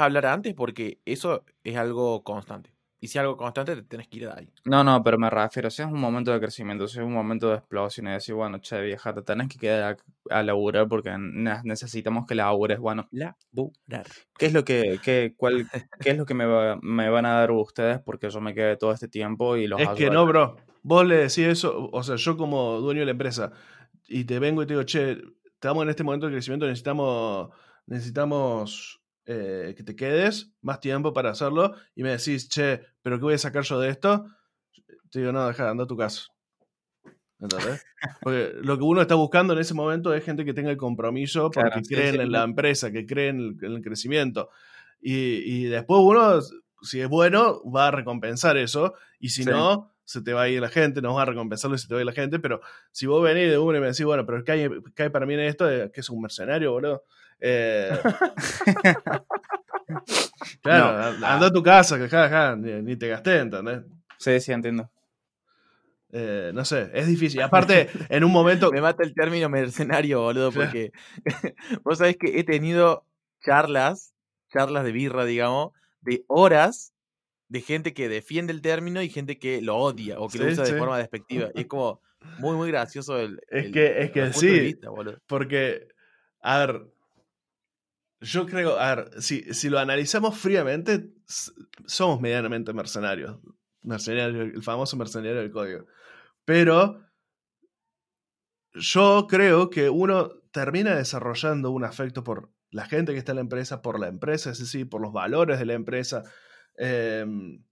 hablar antes, porque eso es algo constante. Y si es algo constante, te tenés que ir de ahí. No, no, pero me refiero, si es un momento de crecimiento, si es un momento de explosión y decir, bueno, che, vieja, te tenés que quedar a, laburar porque necesitamos que labures. Bueno, laburar. ¿Qué es lo que, qué, cuál, qué es lo que me, me, van a dar ustedes porque yo me quedé todo este tiempo y los Es que no, bro. Vos le decís eso, o sea, yo como dueño de la empresa, y te vengo y te digo, che, estamos en este momento de crecimiento, necesitamos, necesitamos eh, que te quedes más tiempo para hacerlo y me decís, che, pero ¿qué voy a sacar yo de esto? Te digo, no, deja, anda a tu casa. ¿Entendés? Porque lo que uno está buscando en ese momento es gente que tenga el compromiso porque creen en la empresa, que creen en el, crecimiento. Y, después uno, si es bueno, va a recompensar eso. Y si no, se te va a ir la gente, no va a recompensarlo y se te va a ir la gente. Pero si vos venís de uno y me decís, bueno, pero ¿qué hay, qué hay para mí en esto? ¿Que es un mercenario, boludo? Eh, *laughs* claro, anda a tu casa, que ni, te gasté, ¿entendés? Sí, sí, entiendo. Eh, no sé, es difícil. Aparte, *laughs* en un momento. Me mata el término mercenario, boludo, porque *laughs* vos sabés que he tenido charlas, charlas de birra, digamos, de horas de gente que defiende el término y gente que lo odia o que lo usa de forma despectiva. Y es como muy, muy gracioso el. Es que, es que sí. porque, a ver, yo creo, a ver, si, si lo analizamos fríamente, somos medianamente mercenarios. Mercenario, el famoso mercenario del código. Pero yo creo que uno termina desarrollando un afecto por la gente que está en la empresa, por la empresa, es decir, por los valores de la empresa, em,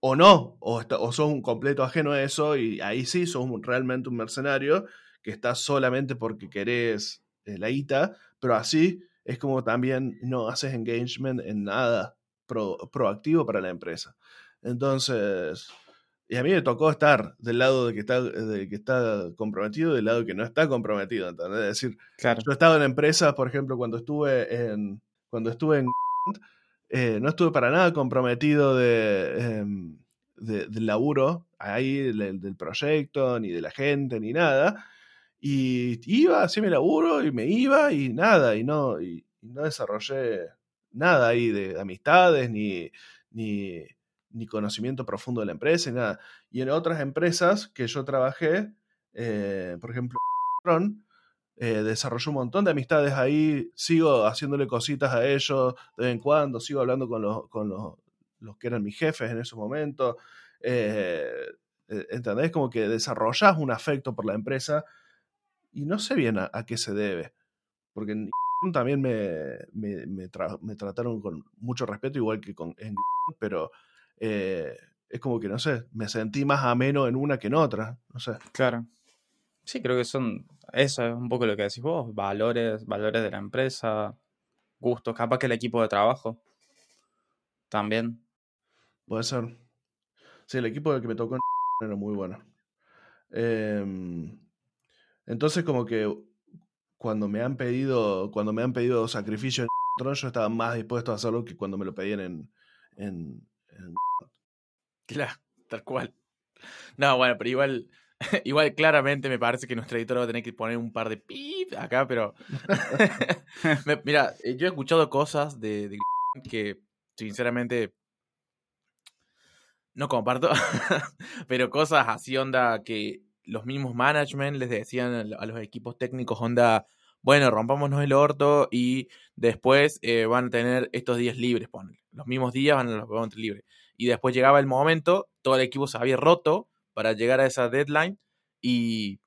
o no, o, sos un completo ajeno a eso y ahí sí sos realmente un mercenario que está solamente porque querés eh, la guita, pero así es como también no haces engagement en nada proactivo para la empresa. Entonces, y a mí me tocó estar del lado de que está, de que está comprometido y del lado de que no está comprometido. Es decir, yo he estado en empresas, por ejemplo, cuando estuve en. Cuando estuve en. Eh, no estuve para nada comprometido de, em, del laburo ahí, del, del, proyecto, ni de la gente, ni nada. Y iba, hacía mi laburo y me iba y nada, y no, y, no desarrollé nada ahí de, amistades, ni, ni, ni, conocimiento profundo de la empresa, ni nada. Y en otras empresas que yo trabajé, eh, por ejemplo, eh, desarrollé un montón de amistades ahí, sigo haciéndole cositas a ellos de vez en cuando, sigo hablando con los, con los, los que eran mis jefes en ese momento. Eh, eh ¿Entendés? Como que desarrollas un afecto por la empresa y no sé bien a, qué se debe. Porque en también me, me, trataron con mucho respeto, igual que con en, pero eh, es como que, no sé, me sentí más ameno en una que en otra, no sé. Claro. Sí, creo que son, eso es un poco lo que decís vos, valores, valores de la empresa, gustos, capaz que el equipo de trabajo también. Puede ser. Sí, el equipo que me tocó era muy bueno. Eh, entonces como que cuando me han pedido, cuando me han pedido sacrificio en Tron, yo estaba más dispuesto a hacerlo que cuando me lo pedían en, en, Claro, tal cual. No, bueno, pero igual, *laughs* igual claramente me parece que nuestro editor va a tener que poner un par de pip acá, pero *laughs* mira, eh, yo he escuchado cosas de, de *laughs* que sinceramente no comparto, pero cosas así onda que los mismos management les decían a los equipos técnicos, onda, bueno, rompámonos el orto y después eh, van a tener estos días libres, ponele. Los mismos días van a los van a tener libres. Y después llegaba el momento, todo el equipo se había roto para llegar a esa deadline y...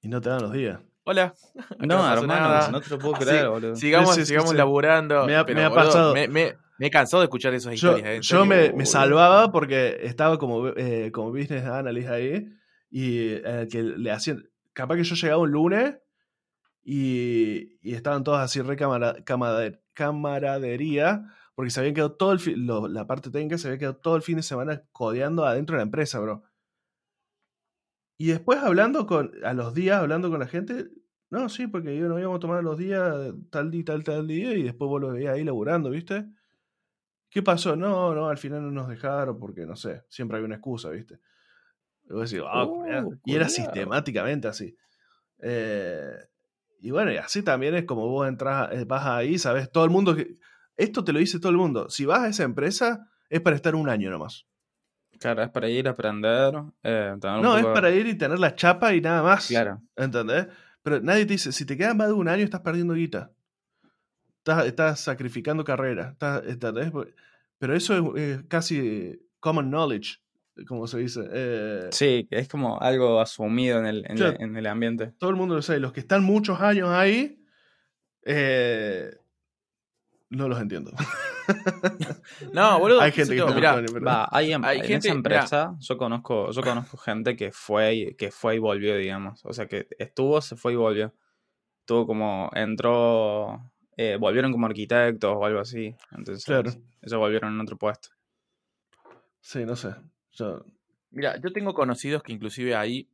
Y no te dan los días. Hola. No, hermano, nada. no te lo puedo creer, boludo. Sigamos, Sí, sí, sí, sigamos sí. laburando. Me ha- pero, me ha boludo, pasado. Me, me- me he cansado de escuchar esas Yo, historias. eh, yo serio, me, salvaba porque estaba como, eh, como business analyst ahí y eh, que le hacían, capaz que yo llegaba un lunes y, y estaban todos así re camara- camade- camaradería porque se habían quedado todo el fi- lo- la parte técnica se había quedado todo el fin de semana codeando adentro de la empresa, bro. Y después hablando con, a los días, hablando con la gente, no, sí, porque yo no íbamos a tomar los días tal día, tal, tal día, y después vos lo veías ahí laburando, ¿viste? ¿Qué pasó? No, no, al final no nos dejaron porque, no sé, siempre hay una excusa, ¿viste? Y vos decís, "Ah, mirá", y era sistemáticamente así. Eh, y bueno, y así también es como vos entras, eh, vas ahí, sabes, todo el mundo que... Esto te lo dice todo el mundo. Si vas a esa empresa, es para estar un año nomás. Claro, es para ir a aprender. eh, tener un No, es para ir y tener la chapa y nada más. Claro. ¿Entendés? Pero nadie te dice, si te quedas más de un año, estás perdiendo guita. Estás, estás sacrificando carrera. Estás, ¿entendés? Pero eso es, es casi common knowledge, como se dice. Eh, Sí, que es como algo asumido en el, en, Claro. la- en el ambiente. Todo el mundo lo sabe. Los que están muchos años ahí, eh, no los entiendo. *laughs* No, boludo. Hay gente que yo, está mirá, mucho años, pero- Va, hay, em- Hay en gente- esa mirá. empresa, yo conozco, yo conozco gente que fue, y- que fue y volvió, digamos. O sea, que estuvo, se fue y volvió. Estuvo como, entró, eh, volvieron como arquitectos o algo así. Entonces, Claro. ellos volvieron en otro puesto. Sí, no sé. Yo- Mira, yo tengo conocidos que inclusive ahí...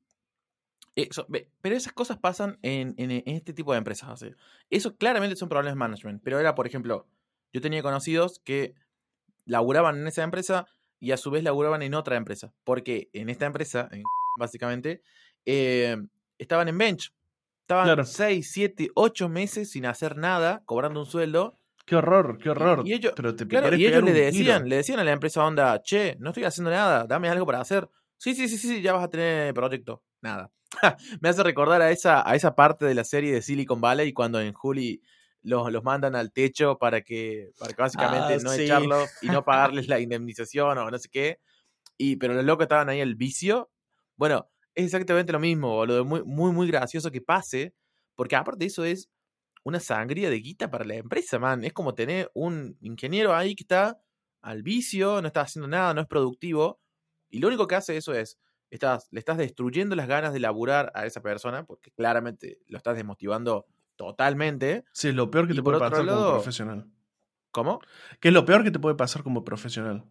eso- ve, pero esas cosas pasan en, en- en este tipo de empresas. o sea, Eso claramente son problemas de management. Pero era, por ejemplo, yo tenía conocidos que laburaban en esa empresa y a su vez laburaban en otra empresa. Porque en esta empresa, en *laughs* básicamente, eh, estaban en bench. Estaban Claro. 6, 7, 8 meses sin hacer nada, cobrando un sueldo. Qué horror, qué horror. y ellos- Pero te Claro, y ellos le tiro. decían, le decían a la empresa onda, che, no estoy haciendo nada, dame algo para hacer. Sí, sí, sí, sí, ya vas a tener proyecto. Nada. *laughs* Me hace recordar a esa, a esa parte de la serie de Silicon Valley cuando en Juli los, los mandan al techo para que, para que básicamente Ah, no sí. echarlos y no *laughs* pagarles la indemnización o no sé qué. Y, pero los locos estaban ahí el vicio. Bueno, es exactamente lo mismo, boludo. Muy, muy, muy gracioso que pase. Porque aparte de eso es una sangría de guita para la empresa, man. Es como tener un ingeniero ahí que está al vicio, no está haciendo nada, no es productivo. Y lo único que hace eso es, estás, le estás destruyendo las ganas de laburar a esa persona, porque claramente lo estás desmotivando totalmente. Sí, es lo peor que Y te puede pasar como profesional. ¿Cómo? ¿Qué es lo peor que te puede pasar como profesional?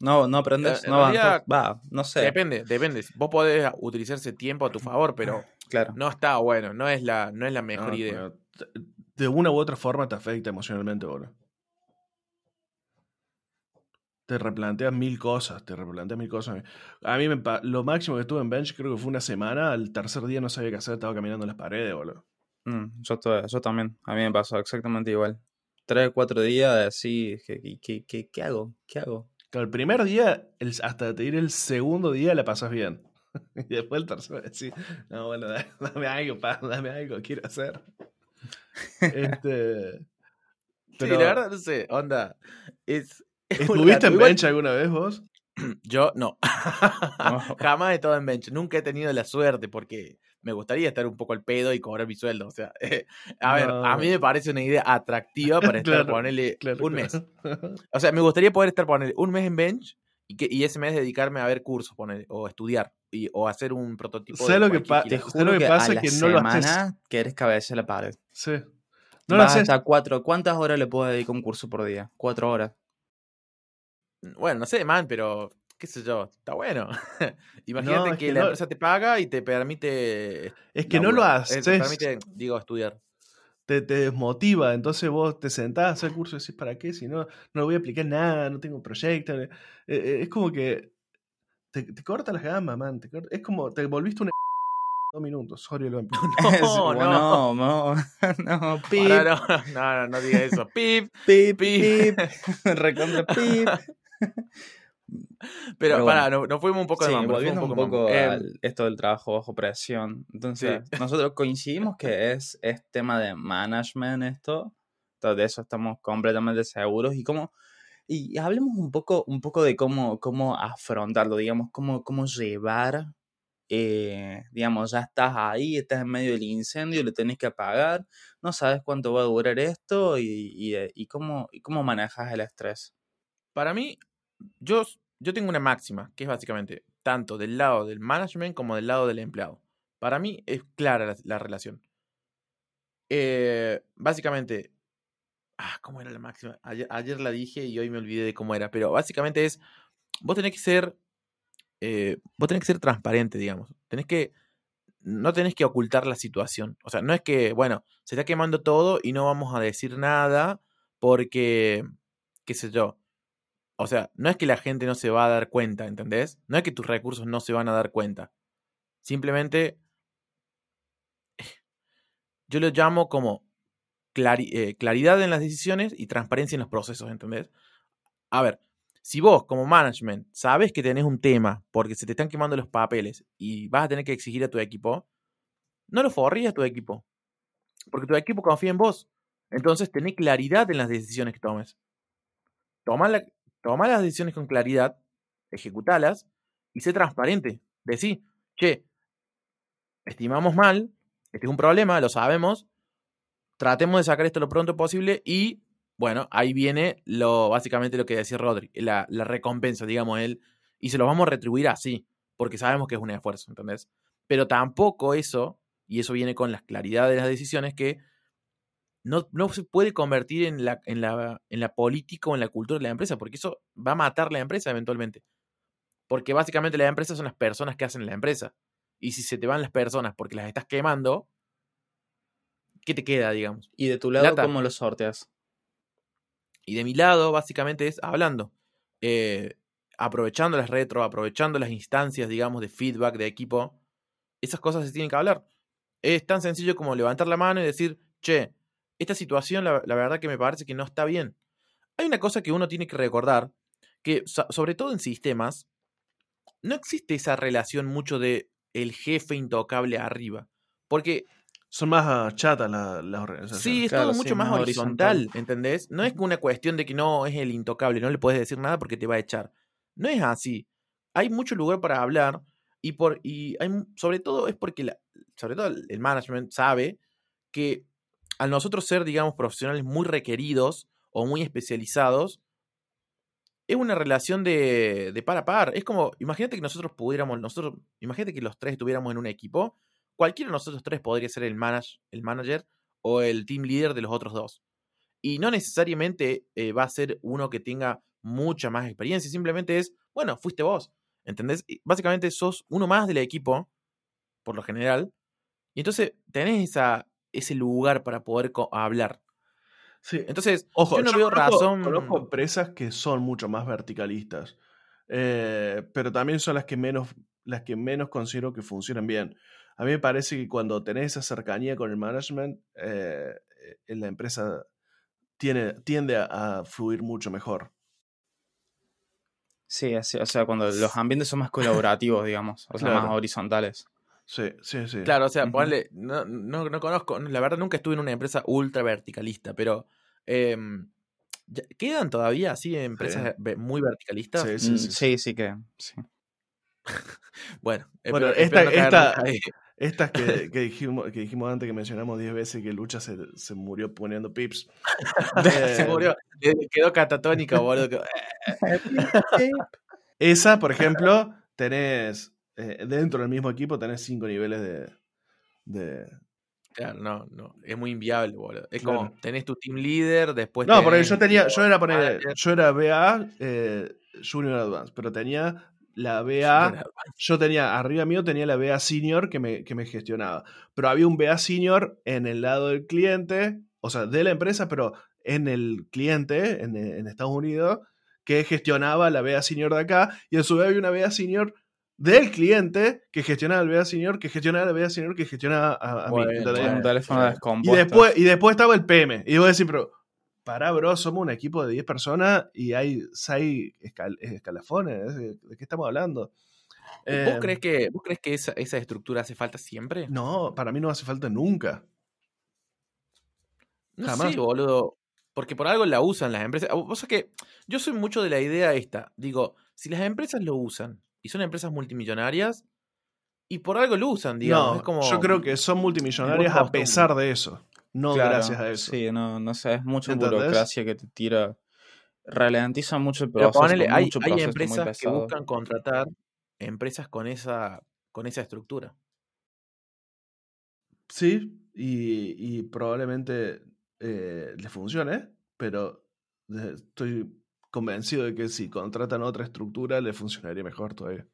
No, no aprendes, Eh, en no realidad, Va, no sé. Depende, depende. Vos podés utilizar ese tiempo a tu favor, pero Claro. no está bueno, no es la, no es la mejor No, idea. De una u otra forma te afecta emocionalmente, boludo. Te replanteas mil cosas, te replanteas mil cosas. A mí me lo máximo que estuve en bench creo que fue una semana. Al tercer día no sabía qué hacer, estaba caminando en las paredes, boludo. Mm, yo, también. A mí me pasó exactamente igual. Tres, cuatro días así. ¿Qué, qué, qué, qué- qué hago? ¿Qué hago? Claro, el primer día, el- hasta te diré el segundo día, la pasas bien. *laughs* Y después el tercero, decís, no, bueno, da- *laughs* dame algo, pa, dame algo, quiero hacer. Este, *laughs* Sí, pero- la verdad, no sé, onda. Es, es muy ¿Estuviste en bench alguna vez vos? *clears throat* Yo no. No. Jamás he estado en bench. Nunca he tenido la suerte porque me gustaría estar un poco al pedo y cobrar mi sueldo. O sea, a ver, a mí me parece una idea atractiva para estar, Claro, ponerle Claro, un claro. mes. O sea, me gustaría poder estar ponerle un mes en bench y, que, y ese mes dedicarme a ver cursos ponele, o estudiar y, o hacer un prototipo. ¿Sabes de lo que pa- Te gila. ¿Sabes juro lo que que, pasa? a la Que no lo haces. semana que eres cabeza de la pared. Sí. No lo Vas haces. hasta cuatro. ¿Cuántas horas le puedo dedicar a un curso por día? Cuatro horas. Bueno, no sé, man, pero qué sé yo, está bueno. *laughs* Imagínate es que, que la no- empresa te paga y te permite. Es que no lo. Eh, haces. Te permite, digo, estudiar. te, te desmotiva. Entonces vos te sentás a hacer curso y decís, ¿para qué? Si no, no voy a aplicar nada, no tengo proyecto. Eh, eh, es como que te, te corta las gamas, man. te corta- es como te volviste un *laughs* dos minutos. Sorry, lo. *laughs* No, no, no, *laughs* no, pip, Ahora no, no, no, no diga eso. Pip, pip, pip. pip, recontra pip. Pero, Pero pará, nos, fuimos un poco Sí, de mambo, volviendo fuimos un poco a esto del trabajo bajo presión. Entonces, nosotros coincidimos que es, es tema de management esto. Entonces, de eso estamos completamente seguros. Y cómo, y hablemos un poco, un poco de cómo, cómo afrontarlo, digamos, cómo, cómo llevar, eh, digamos, ya estás ahí, estás en medio del incendio, le tenés que apagar, no sabes cuánto va a durar esto y, y, eh, cómo, cómo manejas el estrés. Para mí, yo, yo tengo una máxima, que es básicamente tanto del lado del management como del lado del empleado. Para mí es clara la, la relación. Eh, básicamente, ah, ¿cómo era la máxima? Ayer, la dije y hoy me olvidé de cómo era, pero básicamente es, vos tenés que ser, eh, vos tenés que ser transparente, digamos. Tenés que, no tenés que ocultar la situación. O sea, no es que, bueno, se está quemando todo y no vamos a decir nada porque, qué sé yo, o sea, no es que la gente no se va a dar cuenta, ¿entendés? No es que tus recursos no se van a dar cuenta. Simplemente yo lo llamo como eh, claridad en las decisiones y transparencia en los procesos, ¿entendés? A ver, si vos como management sabes que tenés un tema porque se te están quemando los papeles y vas a tener que exigir a tu equipo, no lo forrías a tu equipo. Porque tu equipo confía en vos. Entonces tenés claridad en las decisiones que tomes. Toma, la- las decisiones con claridad, ejecutalas y sé transparente. Decí, che, estimamos mal, este es un problema, lo sabemos, tratemos de sacar esto lo pronto posible y, bueno, ahí viene lo básicamente lo que decía Rodri, la, la recompensa, digamos, él, y se lo vamos a retribuir así, porque sabemos que es un esfuerzo, ¿entendés? Pero tampoco eso, y eso viene con la claridad de las decisiones, que no, no se puede convertir en la, en, la, en la política o en la cultura de la empresa, porque eso va a matar la empresa eventualmente. Porque básicamente las empresas son las personas que hacen la empresa. Y si se te van las personas porque las estás quemando, ¿qué te queda, digamos? Y de tu lado, Lata. ¿cómo lo sorteas? Y de mi lado, básicamente, es hablando. Eh, aprovechando las retro, aprovechando las instancias, digamos, de feedback de equipo. Esas cosas se tienen que hablar. Es tan sencillo como levantar la mano y decir, che, esta situación la, la verdad que me parece que no está bien. Hay una cosa que uno tiene que recordar, que so- sobre todo en sistemas, no existe esa relación mucho de el jefe intocable arriba. Porque Son más ah, chatas la- las organizaciones. Sí, es Claro, todo sí, mucho más, más horizontal, horizontal. ¿entendés? No es una cuestión de que no es el intocable, no le puedes decir nada porque te va a echar. No es así. Hay mucho lugar para hablar y por y hay sobre todo es porque la- sobre todo el management sabe que al nosotros ser, digamos, profesionales muy requeridos o muy especializados, es una relación de, de par a par. Es como, imagínate que nosotros pudiéramos, nosotros, imagínate que los tres estuviéramos en un equipo, cualquiera de nosotros tres podría ser el, manage, el manager o el team leader de los otros dos. Y no necesariamente eh, va a ser uno que tenga mucha más experiencia, simplemente es, bueno, fuiste vos, ¿entendés? Y básicamente sos uno más del equipo, por lo general, y entonces tenés esa, ese lugar para poder hablar. Sí. Entonces, Ojo, yo no yo veo conozco, razón. conozco empresas que son mucho más verticalistas, eh, pero también son las que menos, las que menos considero que funcionan bien. A mí me parece que cuando tenés esa cercanía con el management, eh, eh, la empresa tiene, tiende a, a fluir mucho mejor. Sí, así- o sea, cuando los ambientes son más colaborativos, digamos, o sea, Claro. más horizontales. Sí, sí, sí. Claro, o sea, ponle, no, no, no conozco, la verdad nunca estuve en una empresa ultra verticalista, pero em, ¿quedan todavía así empresas muy verticalistas? Sí, sí, Mm, sí, sí. sí, sí que. Sí. *laughs* Bueno, Bueno, espero- esta- espero no caer esta-. Estas que, *laughs* que dijimos, que dijimos antes, que mencionamos 10 veces que Lucha se, se murió poniendo pips. *laughs* Se Eh, murió, eh, quedó catatónica, boludo. que- *laughs* Esa, por ejemplo, tenés, eh, dentro del mismo equipo tenés cinco niveles de... de... Claro, no, no, es muy inviable, boludo. Es Claro. como, tenés tu team leader, después No, porque yo tenía, yo era poner, yo era BA, eh, Junior Advance, pero tenía la BA, yo tenía, arriba mío tenía la BA Senior que me, que me gestionaba, pero había un BA Senior en el lado del cliente, o sea, de la empresa, pero en el cliente, en, en Estados Unidos, que gestionaba la BA Senior de acá, y a su vez había una BA Senior del cliente que gestionaba el BA Senior, que gestionaba la BA Senior, que gestionaba a, a mí. Un teléfono. Y después, y después estaba el PM. Y vos decís, pero, pará, bro, somos un equipo de 10 personas y hay 6 escalafones. ¿De, qué estamos hablando? ¿Vos, crees que, ¿Vos crees que esa, esa estructura hace falta siempre? No, para mí no hace falta nunca. No Jamás. boludo. Porque por algo la usan las empresas. O sea que yo soy mucho de la idea esta. Digo, si las empresas lo usan y son empresas multimillonarias, y por algo lo usan, digamos. es como, yo creo que son multimillonarias a pesar de eso. No gracias a eso. Sí, no, no sé, es mucha burocracia que te tira. Ralentiza mucho el proceso. hay, hay empresas que buscan contratar empresas con esa, con esa estructura. Sí, y, y probablemente eh, le funcione, pero estoy convencido de que si contratan otra estructura le funcionaría mejor todavía.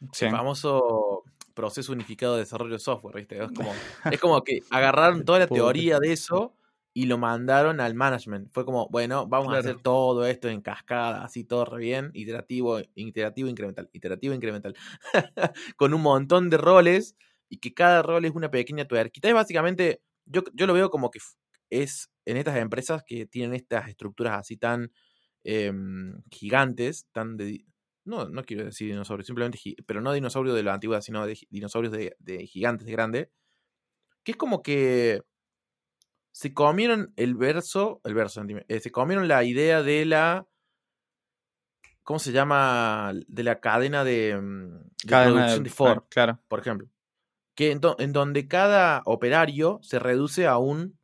El famoso proceso unificado de desarrollo de software, ¿viste? Es como, *laughs* es como que agarraron toda la teoría de eso y lo mandaron al management. Fue como, bueno, vamos a hacer todo esto en cascada, así todo re bien, iterativo, iterativo, incremental, iterativo, incremental, *laughs* con un montón de roles y que cada rol es una pequeña tuerquita. Es básicamente, yo, yo lo veo como que es en estas empresas que tienen estas estructuras así tan em, gigantes, tan de... No, no quiero decir dinosaurios, simplemente, pero no dinosaurios de la antigüedad, sino de dinosaurios de, gigantes, de grande, que es como que se comieron el verso, el verso, eh, se comieron la idea de la, ¿cómo se llama? De la cadena de, mm, producción de, Ford, claro. por ejemplo. Que en, en, donde cada operario se reduce a un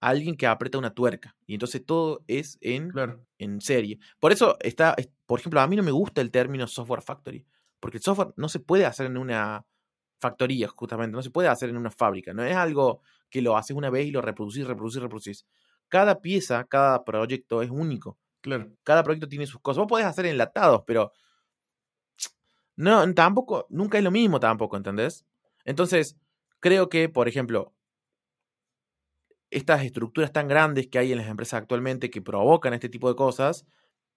alguien que aprieta una tuerca. Y entonces todo es en, en serie. Por eso está, por ejemplo, a mí no me gusta el término software factory. Porque el software no se puede hacer en una factoría, justamente. No se puede hacer en una fábrica. No es algo que lo haces una vez y lo reproducís, reproducís, reproducís. Cada pieza, cada proyecto es único. Claro. Cada proyecto tiene sus cosas. Vos podés hacer enlatados, pero. *tsk* No, tampoco, nunca es lo mismo tampoco, ¿entendés? Entonces, creo que, por ejemplo, estas estructuras tan grandes que hay en las empresas actualmente que provocan este tipo de cosas,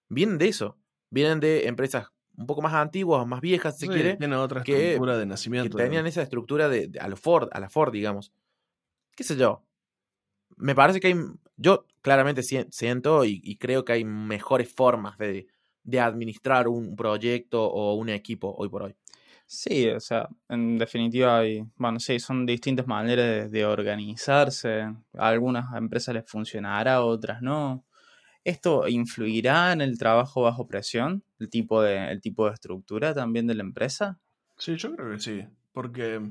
vienen de eso. Vienen de empresas un poco más antiguas, más viejas, si se quiere. Tienen otra estructura de nacimiento. Que tenían esa estructura de, a, Ford, a la Ford, digamos. ¿Qué sé yo? Me parece que hay. Yo claramente siento y, creo que hay mejores formas de, de administrar un proyecto o un equipo hoy por hoy. Sí, o sea, en definitiva hay, bueno, sí, son distintas maneras de, organizarse. A algunas empresas les funcionará, otras no. ¿Esto influirá en el trabajo bajo presión? ¿El tipo de, el tipo de estructura también de la empresa? Sí, yo creo que sí, porque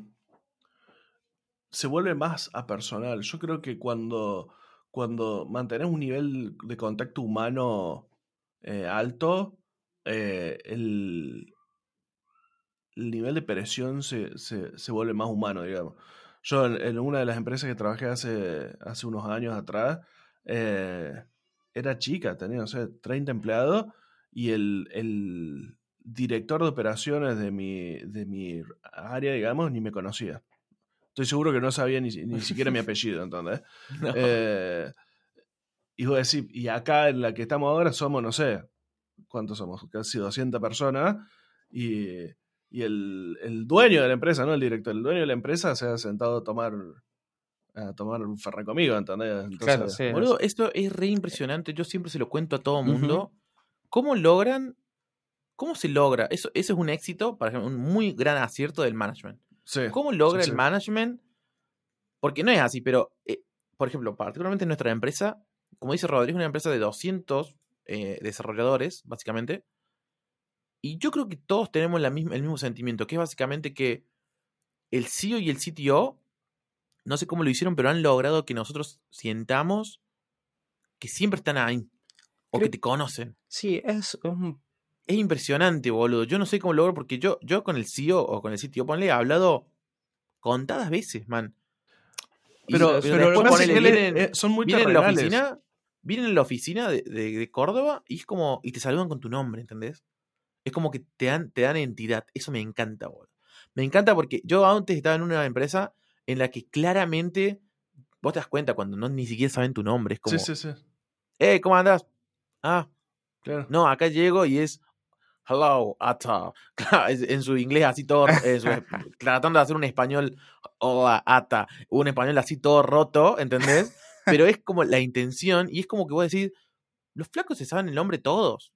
se vuelve más a personal. Yo creo que cuando, cuando mantenés un nivel de contacto humano eh, alto, eh, el, el nivel de presión se, se, vuelve más humano, digamos. Yo en, una de las empresas que trabajé hace, hace unos años atrás, eh, era chica, tenía, no sé, 30 empleados y el, el, director de operaciones de mi, de mi área, digamos, ni me conocía. Estoy seguro que no sabía ni, ni siquiera mi *laughs* apellido, entonces. *laughs* Eh, y voy a decir, y acá en la que estamos ahora somos, no sé, ¿cuántos somos? Casi 200 personas. Y y el, el, dueño de la empresa, no el director, el dueño de la empresa se ha sentado a tomar a tomar un ferra conmigo, ¿entendés? claro, sí, Boludo, esto es re impresionante, yo siempre se lo cuento a todo mundo. ¿Cómo logran, cómo se logra? Eso, eso es un éxito, por ejemplo, un muy gran acierto del management. ¿Cómo logra el management? Porque no es así, pero, eh, por ejemplo, particularmente en nuestra empresa, como dice Rodrigo, es una empresa de 200 eh, desarrolladores, básicamente, y yo creo que todos tenemos la misma, el mismo sentimiento, que es básicamente que el CEO y el CTO, no sé cómo lo hicieron, pero han logrado que nosotros sientamos que siempre están ahí. O que te conocen. Sí, es Es impresionante, boludo. Yo no sé cómo logro, porque yo, yo con el CEO o con el CTO, ponle, he hablado contadas veces, man. pero, pero, vienen, son muy vienen la oficina, vienen a la oficina de, de, Córdoba y es como, y te saludan con tu nombre, ¿entendés? Es como que te dan, te dan entidad. Eso me encanta, boludo. Me encanta porque yo antes estaba en una empresa en la que claramente vos te das cuenta cuando no ni siquiera saben tu nombre. Es como. Sí, sí, sí. Eh, ¿cómo andas? Ah. Claro. No, acá llego y es. Hello, Ata. *laughs* en su inglés así todo. *laughs* tratando de hacer un español. Hola, Ata. Un español así todo roto, ¿entendés? pero es como la intención y es como que voy a decir, los flacos se saben el nombre todos.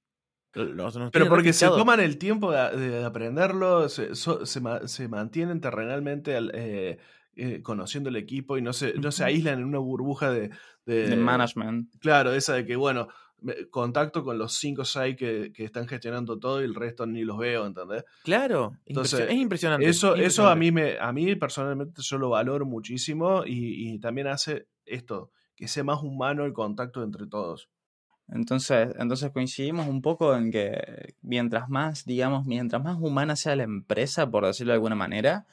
Los- los Pero porque se toman el tiempo de, de aprenderlo, se, so- se se mantienen terrenalmente al- eh, eh, conociendo el equipo y no se, no se aíslan en una burbuja de, de- De management. Claro, esa de que, bueno, contacto con los 5 o 6 que, que están gestionando todo y el resto ni los veo, ¿entendés? Claro, Entonces, es impresionante. Eso, es eso a mí me, a mí personalmente yo lo valoro muchísimo y, y también hace esto, que sea más humano el contacto entre todos. Entonces, entonces coincidimos un poco en que mientras más, digamos, mientras más humana sea la empresa, por decirlo de alguna manera,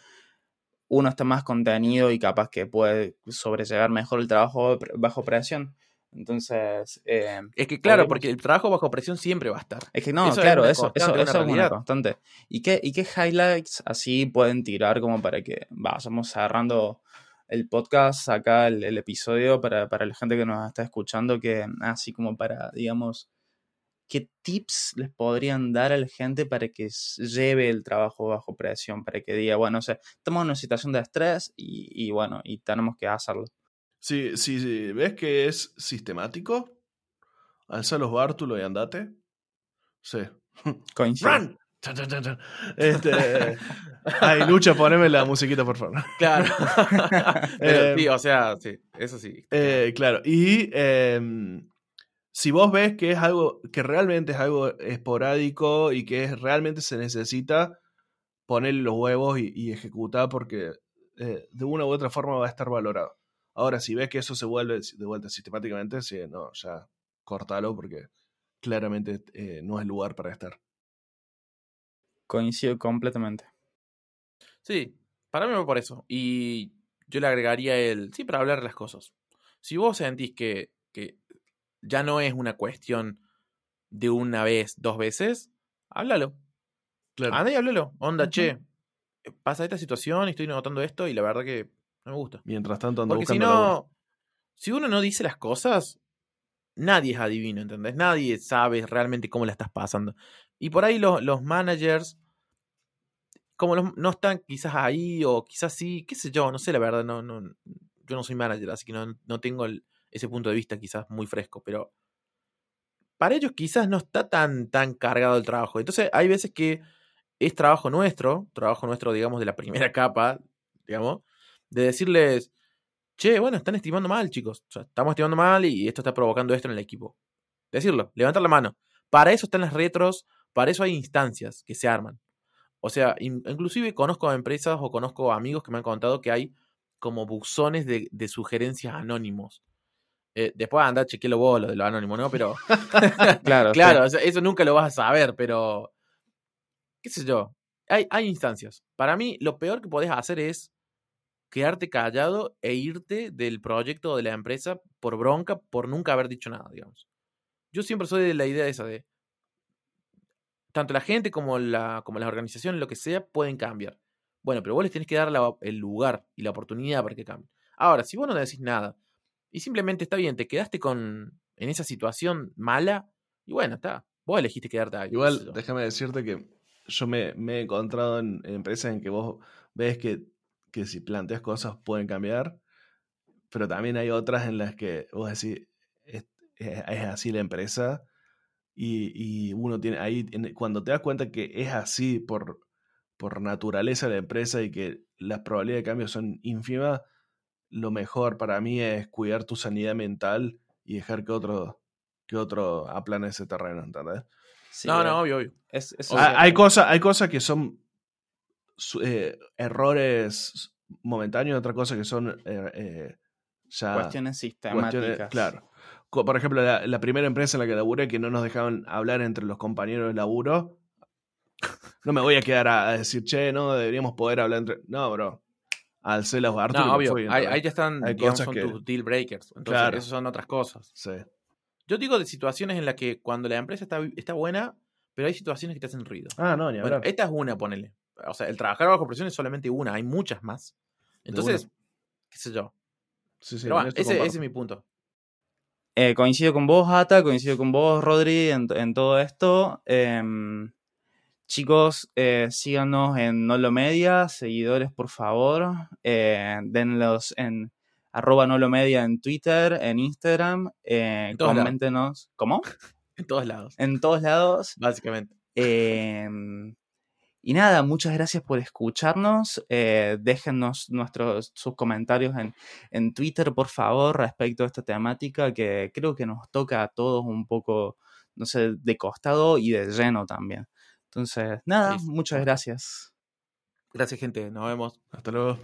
uno está más contenido y capaz que puede sobrellevar mejor el trabajo bajo presión. Entonces, eh, Es que claro, porque el trabajo bajo presión siempre va a estar. es que no, Eso claro, eso, eso, eso es una constante. ¿Y qué, ¿Y qué highlights así pueden tirar como para que vayamos cerrando el podcast acá, el, el episodio, para, para la gente que nos está escuchando, que así como para, digamos, ¿qué tips les podrían dar a la gente para que lleve el trabajo bajo presión? Para que diga, bueno, o sea, estamos en una situación de estrés y, y bueno, y tenemos que hacerlo. Si, si si ves que es sistemático, alza los bártulos y andate. Sí. *laughs* Coincido. ¡Run! Este, *laughs* ay, Lucha, poneme la musiquita, por favor. Claro. *laughs* Pero Eh, sí, o sea, sí, eso sí. Eh, claro, y em, si vos ves que es algo, que realmente es algo esporádico y que es, realmente se necesita, ponerle los huevos y, y ejecutar porque eh, de una u otra forma va a estar valorado. Ahora, si ves que eso se vuelve de vuelta sistemáticamente, sí, no, ya cortalo porque claramente eh, no es lugar para estar. Coincido completamente. Sí, para mí va por eso. Y yo le agregaría el, sí, para hablar de las cosas. Si vos sentís que, que ya no es una cuestión de una vez, dos veces, háblalo. Claro. Anda y háblalo. Onda, che, pasa esta situación y estoy notando esto y la verdad que no me gusta. Mientras tanto, ando Porque si buscando laburo. no, si uno no dice las cosas, nadie es adivino, ¿entendés? Nadie sabe realmente cómo la estás pasando. Y por ahí los, los managers, como los- no están quizás ahí o quizás sí, qué sé yo, no sé la verdad, no, no, yo no soy manager, así que no, no tengo el- ese punto de vista quizás muy fresco, pero para ellos quizás no está tan, tan cargado el trabajo. Entonces hay veces que es trabajo nuestro, trabajo nuestro, digamos, de la *laughs* primera capa, digamos, de decirles, che, bueno, están estimando mal, chicos. O sea, estamos estimando mal y esto está provocando esto en el equipo. Decirlo, levantar la mano. Para eso están las retros, para eso hay instancias que se arman. O sea, in- inclusive conozco empresas o conozco amigos que me han contado que hay como buzones de, de sugerencias anónimos. Eh, después anda, chequelo vos lo de lo anónimo, ¿no? Pero *laughs* Claro. Claro, eso nunca lo vas a saber, pero. ¿Qué sé yo? Hay, hay instancias. Para mí, lo peor que podés hacer es quedarte callado e irte del proyecto o de la empresa por bronca, por nunca haber dicho nada, digamos. Yo siempre soy de la idea esa de. Tanto la gente como, la, como las organizaciones, lo que sea, pueden cambiar. Bueno, pero vos les tenés que dar la- el lugar y la oportunidad para que cambien. Ahora, si vos no decís nada y simplemente está bien, te quedaste con en esa situación mala, y bueno, está. Vos elegiste quedarte ahí. sé Igual, déjame decirte que yo me, me he encontrado en, en empresas en que vos ves que, que si planteas cosas pueden cambiar, pero también hay otras en las que vos decís, es, es- es así la empresa, y, y uno tiene ahí, cuando te das cuenta que es así por, por naturaleza la empresa y que las probabilidades de cambio son ínfimas, lo mejor para mí es cuidar tu sanidad mental y dejar que otro, que otro aplane ese terreno, ¿entendés? Sí, no, no, obvio, obvio. es- Ah, hay, cosas, hay cosas que son su- eh, errores momentáneos, otras cosas que son eh, eh, ya cuestiones sistemáticas. cuestiones- claro. Por ejemplo, la, la primera empresa en la que laburé que no nos dejaban hablar entre los compañeros de laburo. *laughs* No me voy a quedar a, a decir, che, no, deberíamos poder hablar entre. No, bro. Alcé los Arthur y No, obvio. fui, ahí, ya están, Hay digamos, cosas son que- tus deal breakers. Entonces, Claro. esas son otras cosas. Sí. Yo digo de situaciones en las que cuando la empresa está, está buena, pero hay situaciones que te hacen ruido. Ah, no, ni Bueno, esta es una, ponele. O sea, el trabajar bajo presión es solamente una, hay muchas más. Entonces, qué sé yo. Sí, sí, pero bueno, ese, es mi punto. Eh, coincido con vos, Ata, coincido con vos, Rodri, en, en todo esto. Em, chicos, eh, síganos en Nolo Media, seguidores, por favor. Eh, denlos en arroba no lo media en Twitter, en Instagram. Eh, En todos lados. coméntenos. ¿Cómo? *laughs* En todos lados, En todos lados. básicamente. Em, y nada, muchas gracias por escucharnos. Eh, déjennos nuestros, sus comentarios en, en Twitter, por favor, respecto a esta temática que creo que nos toca a todos un poco, no sé, de costado y de lleno también. Entonces, nada, Sí, muchas gracias. Gracias, gente. Nos vemos. Hasta luego.